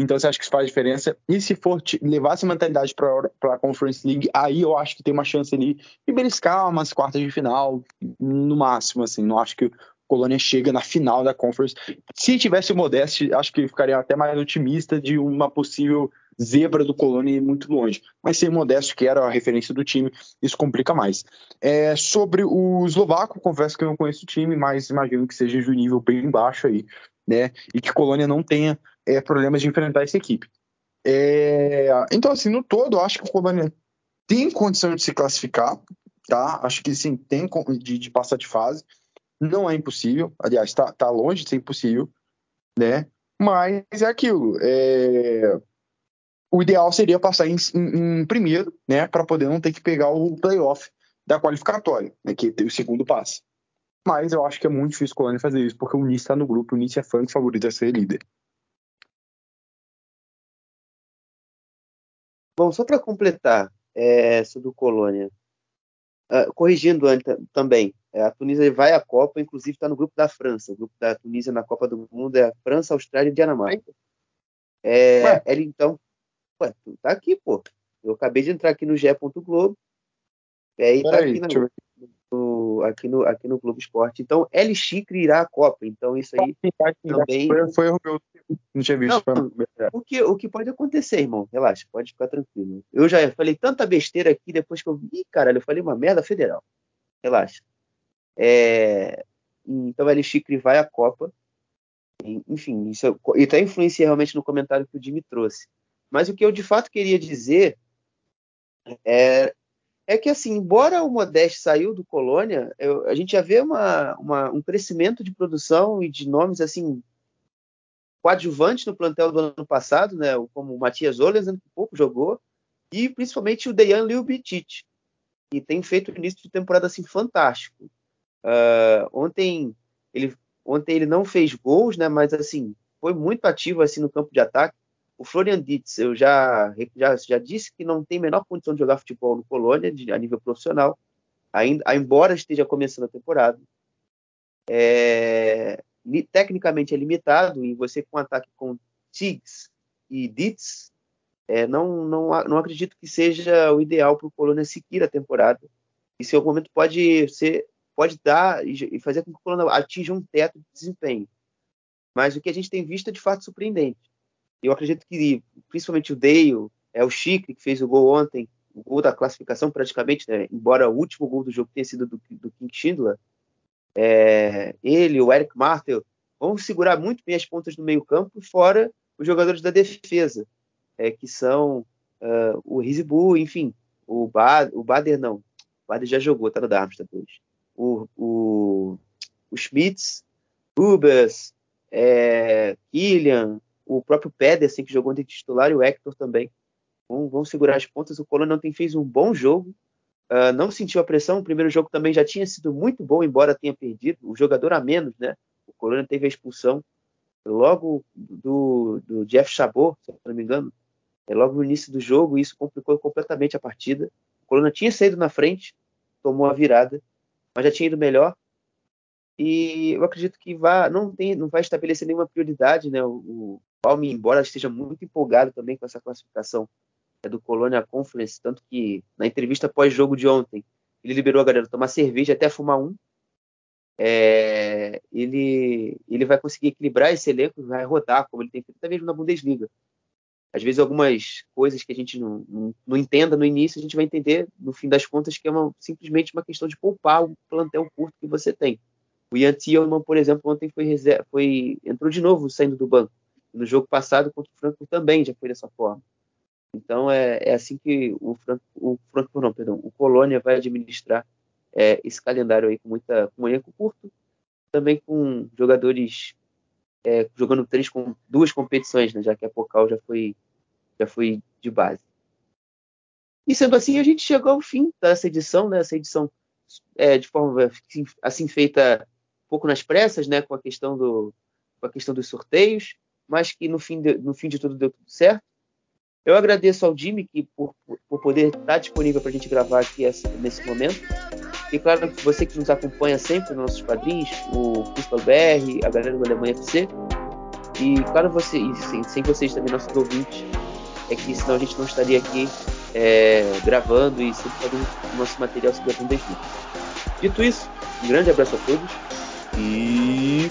Então você acha que isso faz diferença? E se for levar essa mentalidade para a Conference League, aí eu acho que tem uma chance ali de beliscar umas quartas de final, no máximo, assim. Não acho que o Colônia chega na final da Conference. Se tivesse o Modeste, acho que ficaria até mais otimista de uma possível zebra do Colônia ir muito longe. Mas sem o Modesto, que era a referência do time, isso complica mais. É, sobre o Eslovaco, confesso que eu não conheço o time, mas imagino que seja de um nível bem baixo aí, né? E que Colônia não tenha é, problemas de enfrentar essa equipe. É, então, assim, no todo, eu acho que o Colônia tem condição de se classificar, tá? Acho que sim, tem de, de passar de fase. Não é impossível, aliás, está tá longe de ser impossível, né? Mas é aquilo. É, o ideal seria passar em, em, em primeiro, né, para poder não ter que pegar o playoff da qualificatória, né, que é o segundo passe. Mas eu acho que é muito difícil o Colônia fazer isso, porque o Nice está no grupo, o Nice é fã favorito a ser líder. Bom, só para completar é, sobre o Colônia, uh, corrigindo também, é, a Tunísia vai à Copa, inclusive está no grupo da França. O grupo da Tunísia na Copa do Mundo é a França, Austrália e Dinamarca. É, ele então Ué, tu tá aqui, pô. Eu acabei de entrar aqui no G. Globo. E aí tá aqui, na, no, aqui, no, aqui no Globo Esporte. Então, L Chicre irá à Copa. Então, isso aí também. Foi, foi o meu. Não tinha visto. Não, o, que, o que pode acontecer, irmão? Relaxa, pode ficar tranquilo. Eu já falei tanta besteira aqui depois que eu vi. caralho, eu falei uma merda federal. Relaxa. É, então, L Chicre vai à Copa. Enfim, isso, e até influencia realmente no comentário que o Jimmy trouxe. Mas o que eu de fato queria dizer é, é que, assim, embora o Modeste saiu do Colônia, eu, a gente já vê uma, uma, um crescimento de produção e de nomes, assim, coadjuvantes no plantel do ano passado, né, como o Matias Olesan, que pouco jogou, e principalmente o Dejan Ljubicic, que tem feito o início de temporada, assim, fantástico. Uh, ontem, ele, ontem ele não fez gols, né, mas, assim, foi muito ativo, assim, no campo de ataque, o Florian Dietz, eu já, já, já disse que não tem a menor condição de jogar futebol no Colônia, de, a nível profissional, ainda, embora esteja começando a temporada. É, tecnicamente é limitado e você com ataque com Tiggs e Dietz, é, não, não, não acredito que seja o ideal para o Colônia seguir a temporada. Em algum momento pode ser pode dar e fazer com que o Colônia atinja um teto de desempenho. Mas o que a gente tem visto é de fato surpreendente. Eu acredito que, principalmente o Dale, é o Chique que fez o gol ontem, o gol da classificação praticamente, né? embora o último gol do jogo tenha sido do, do King Schindler, é, ele, o Eric Martel, vão segurar muito bem as pontas do meio campo, fora os jogadores da defesa, é, que são uh, o Rizibu, enfim, o, ba o Bader não, o Bader já jogou, tá no Darmstadt hoje. O, o, o Schmitz, Rubens, é, Killian, o próprio Pedersen, que jogou de titular, e o Hector também. Vão, vão segurar as pontas. O Colônia ontem fez um bom jogo, uh, não sentiu a pressão. O primeiro jogo também já tinha sido muito bom, embora tenha perdido. O jogador a menos, né? O Colônia teve a expulsão logo do, do Jeff Chabot, se não me engano, é logo no início do jogo, isso complicou completamente a partida. O Colônia tinha saído na frente, tomou a virada, mas já tinha ido melhor. E eu acredito que vá, não, tem, não vai estabelecer nenhuma prioridade, né? O, Palme, embora esteja muito empolgado também com essa classificação é do Colônia Conference, tanto que na entrevista pós-jogo de ontem, ele liberou a galera tomar cerveja até fumar um. É, ele, ele vai conseguir equilibrar esse elenco, vai rodar, como ele tem feito até mesmo na Bundesliga. Às vezes, algumas coisas que a gente não, não, não, entenda no início, a gente vai entender, no fim das contas, que é uma, simplesmente uma questão de poupar o plantel curto que você tem. O Ian Thielmann, por exemplo, ontem foi, foi entrou de novo saindo do banco no jogo passado contra o Frankfurt também já foi dessa forma. Então é, é assim que o, Frank, o Frankfurt, não, perdão, o Colônia vai administrar é, esse calendário aí com muita com um elenco curto, também com jogadores é, jogando três com duas competições, né, já que a Pocal já foi já foi de base. E sendo assim, a gente chegou ao fim dessa edição, né? Essa edição é, de forma assim, assim feita um pouco nas pressas, né? Com a questão do com a questão dos sorteios mas que no fim de, no fim de tudo deu tudo certo. Eu agradeço ao Jimmy que, por, por poder estar disponível para a gente gravar aqui essa, nesse momento. E claro, você que nos acompanha sempre nos nossos quadrinhos, o Fußball BR, a galera do Alemanha FC. E claro, você, e sem, sem vocês também, nossos ouvintes, é que senão a gente não estaria aqui é, gravando e sempre fazendo o nosso material sobre a Bundesliga. Dito isso, um grande abraço a todos e!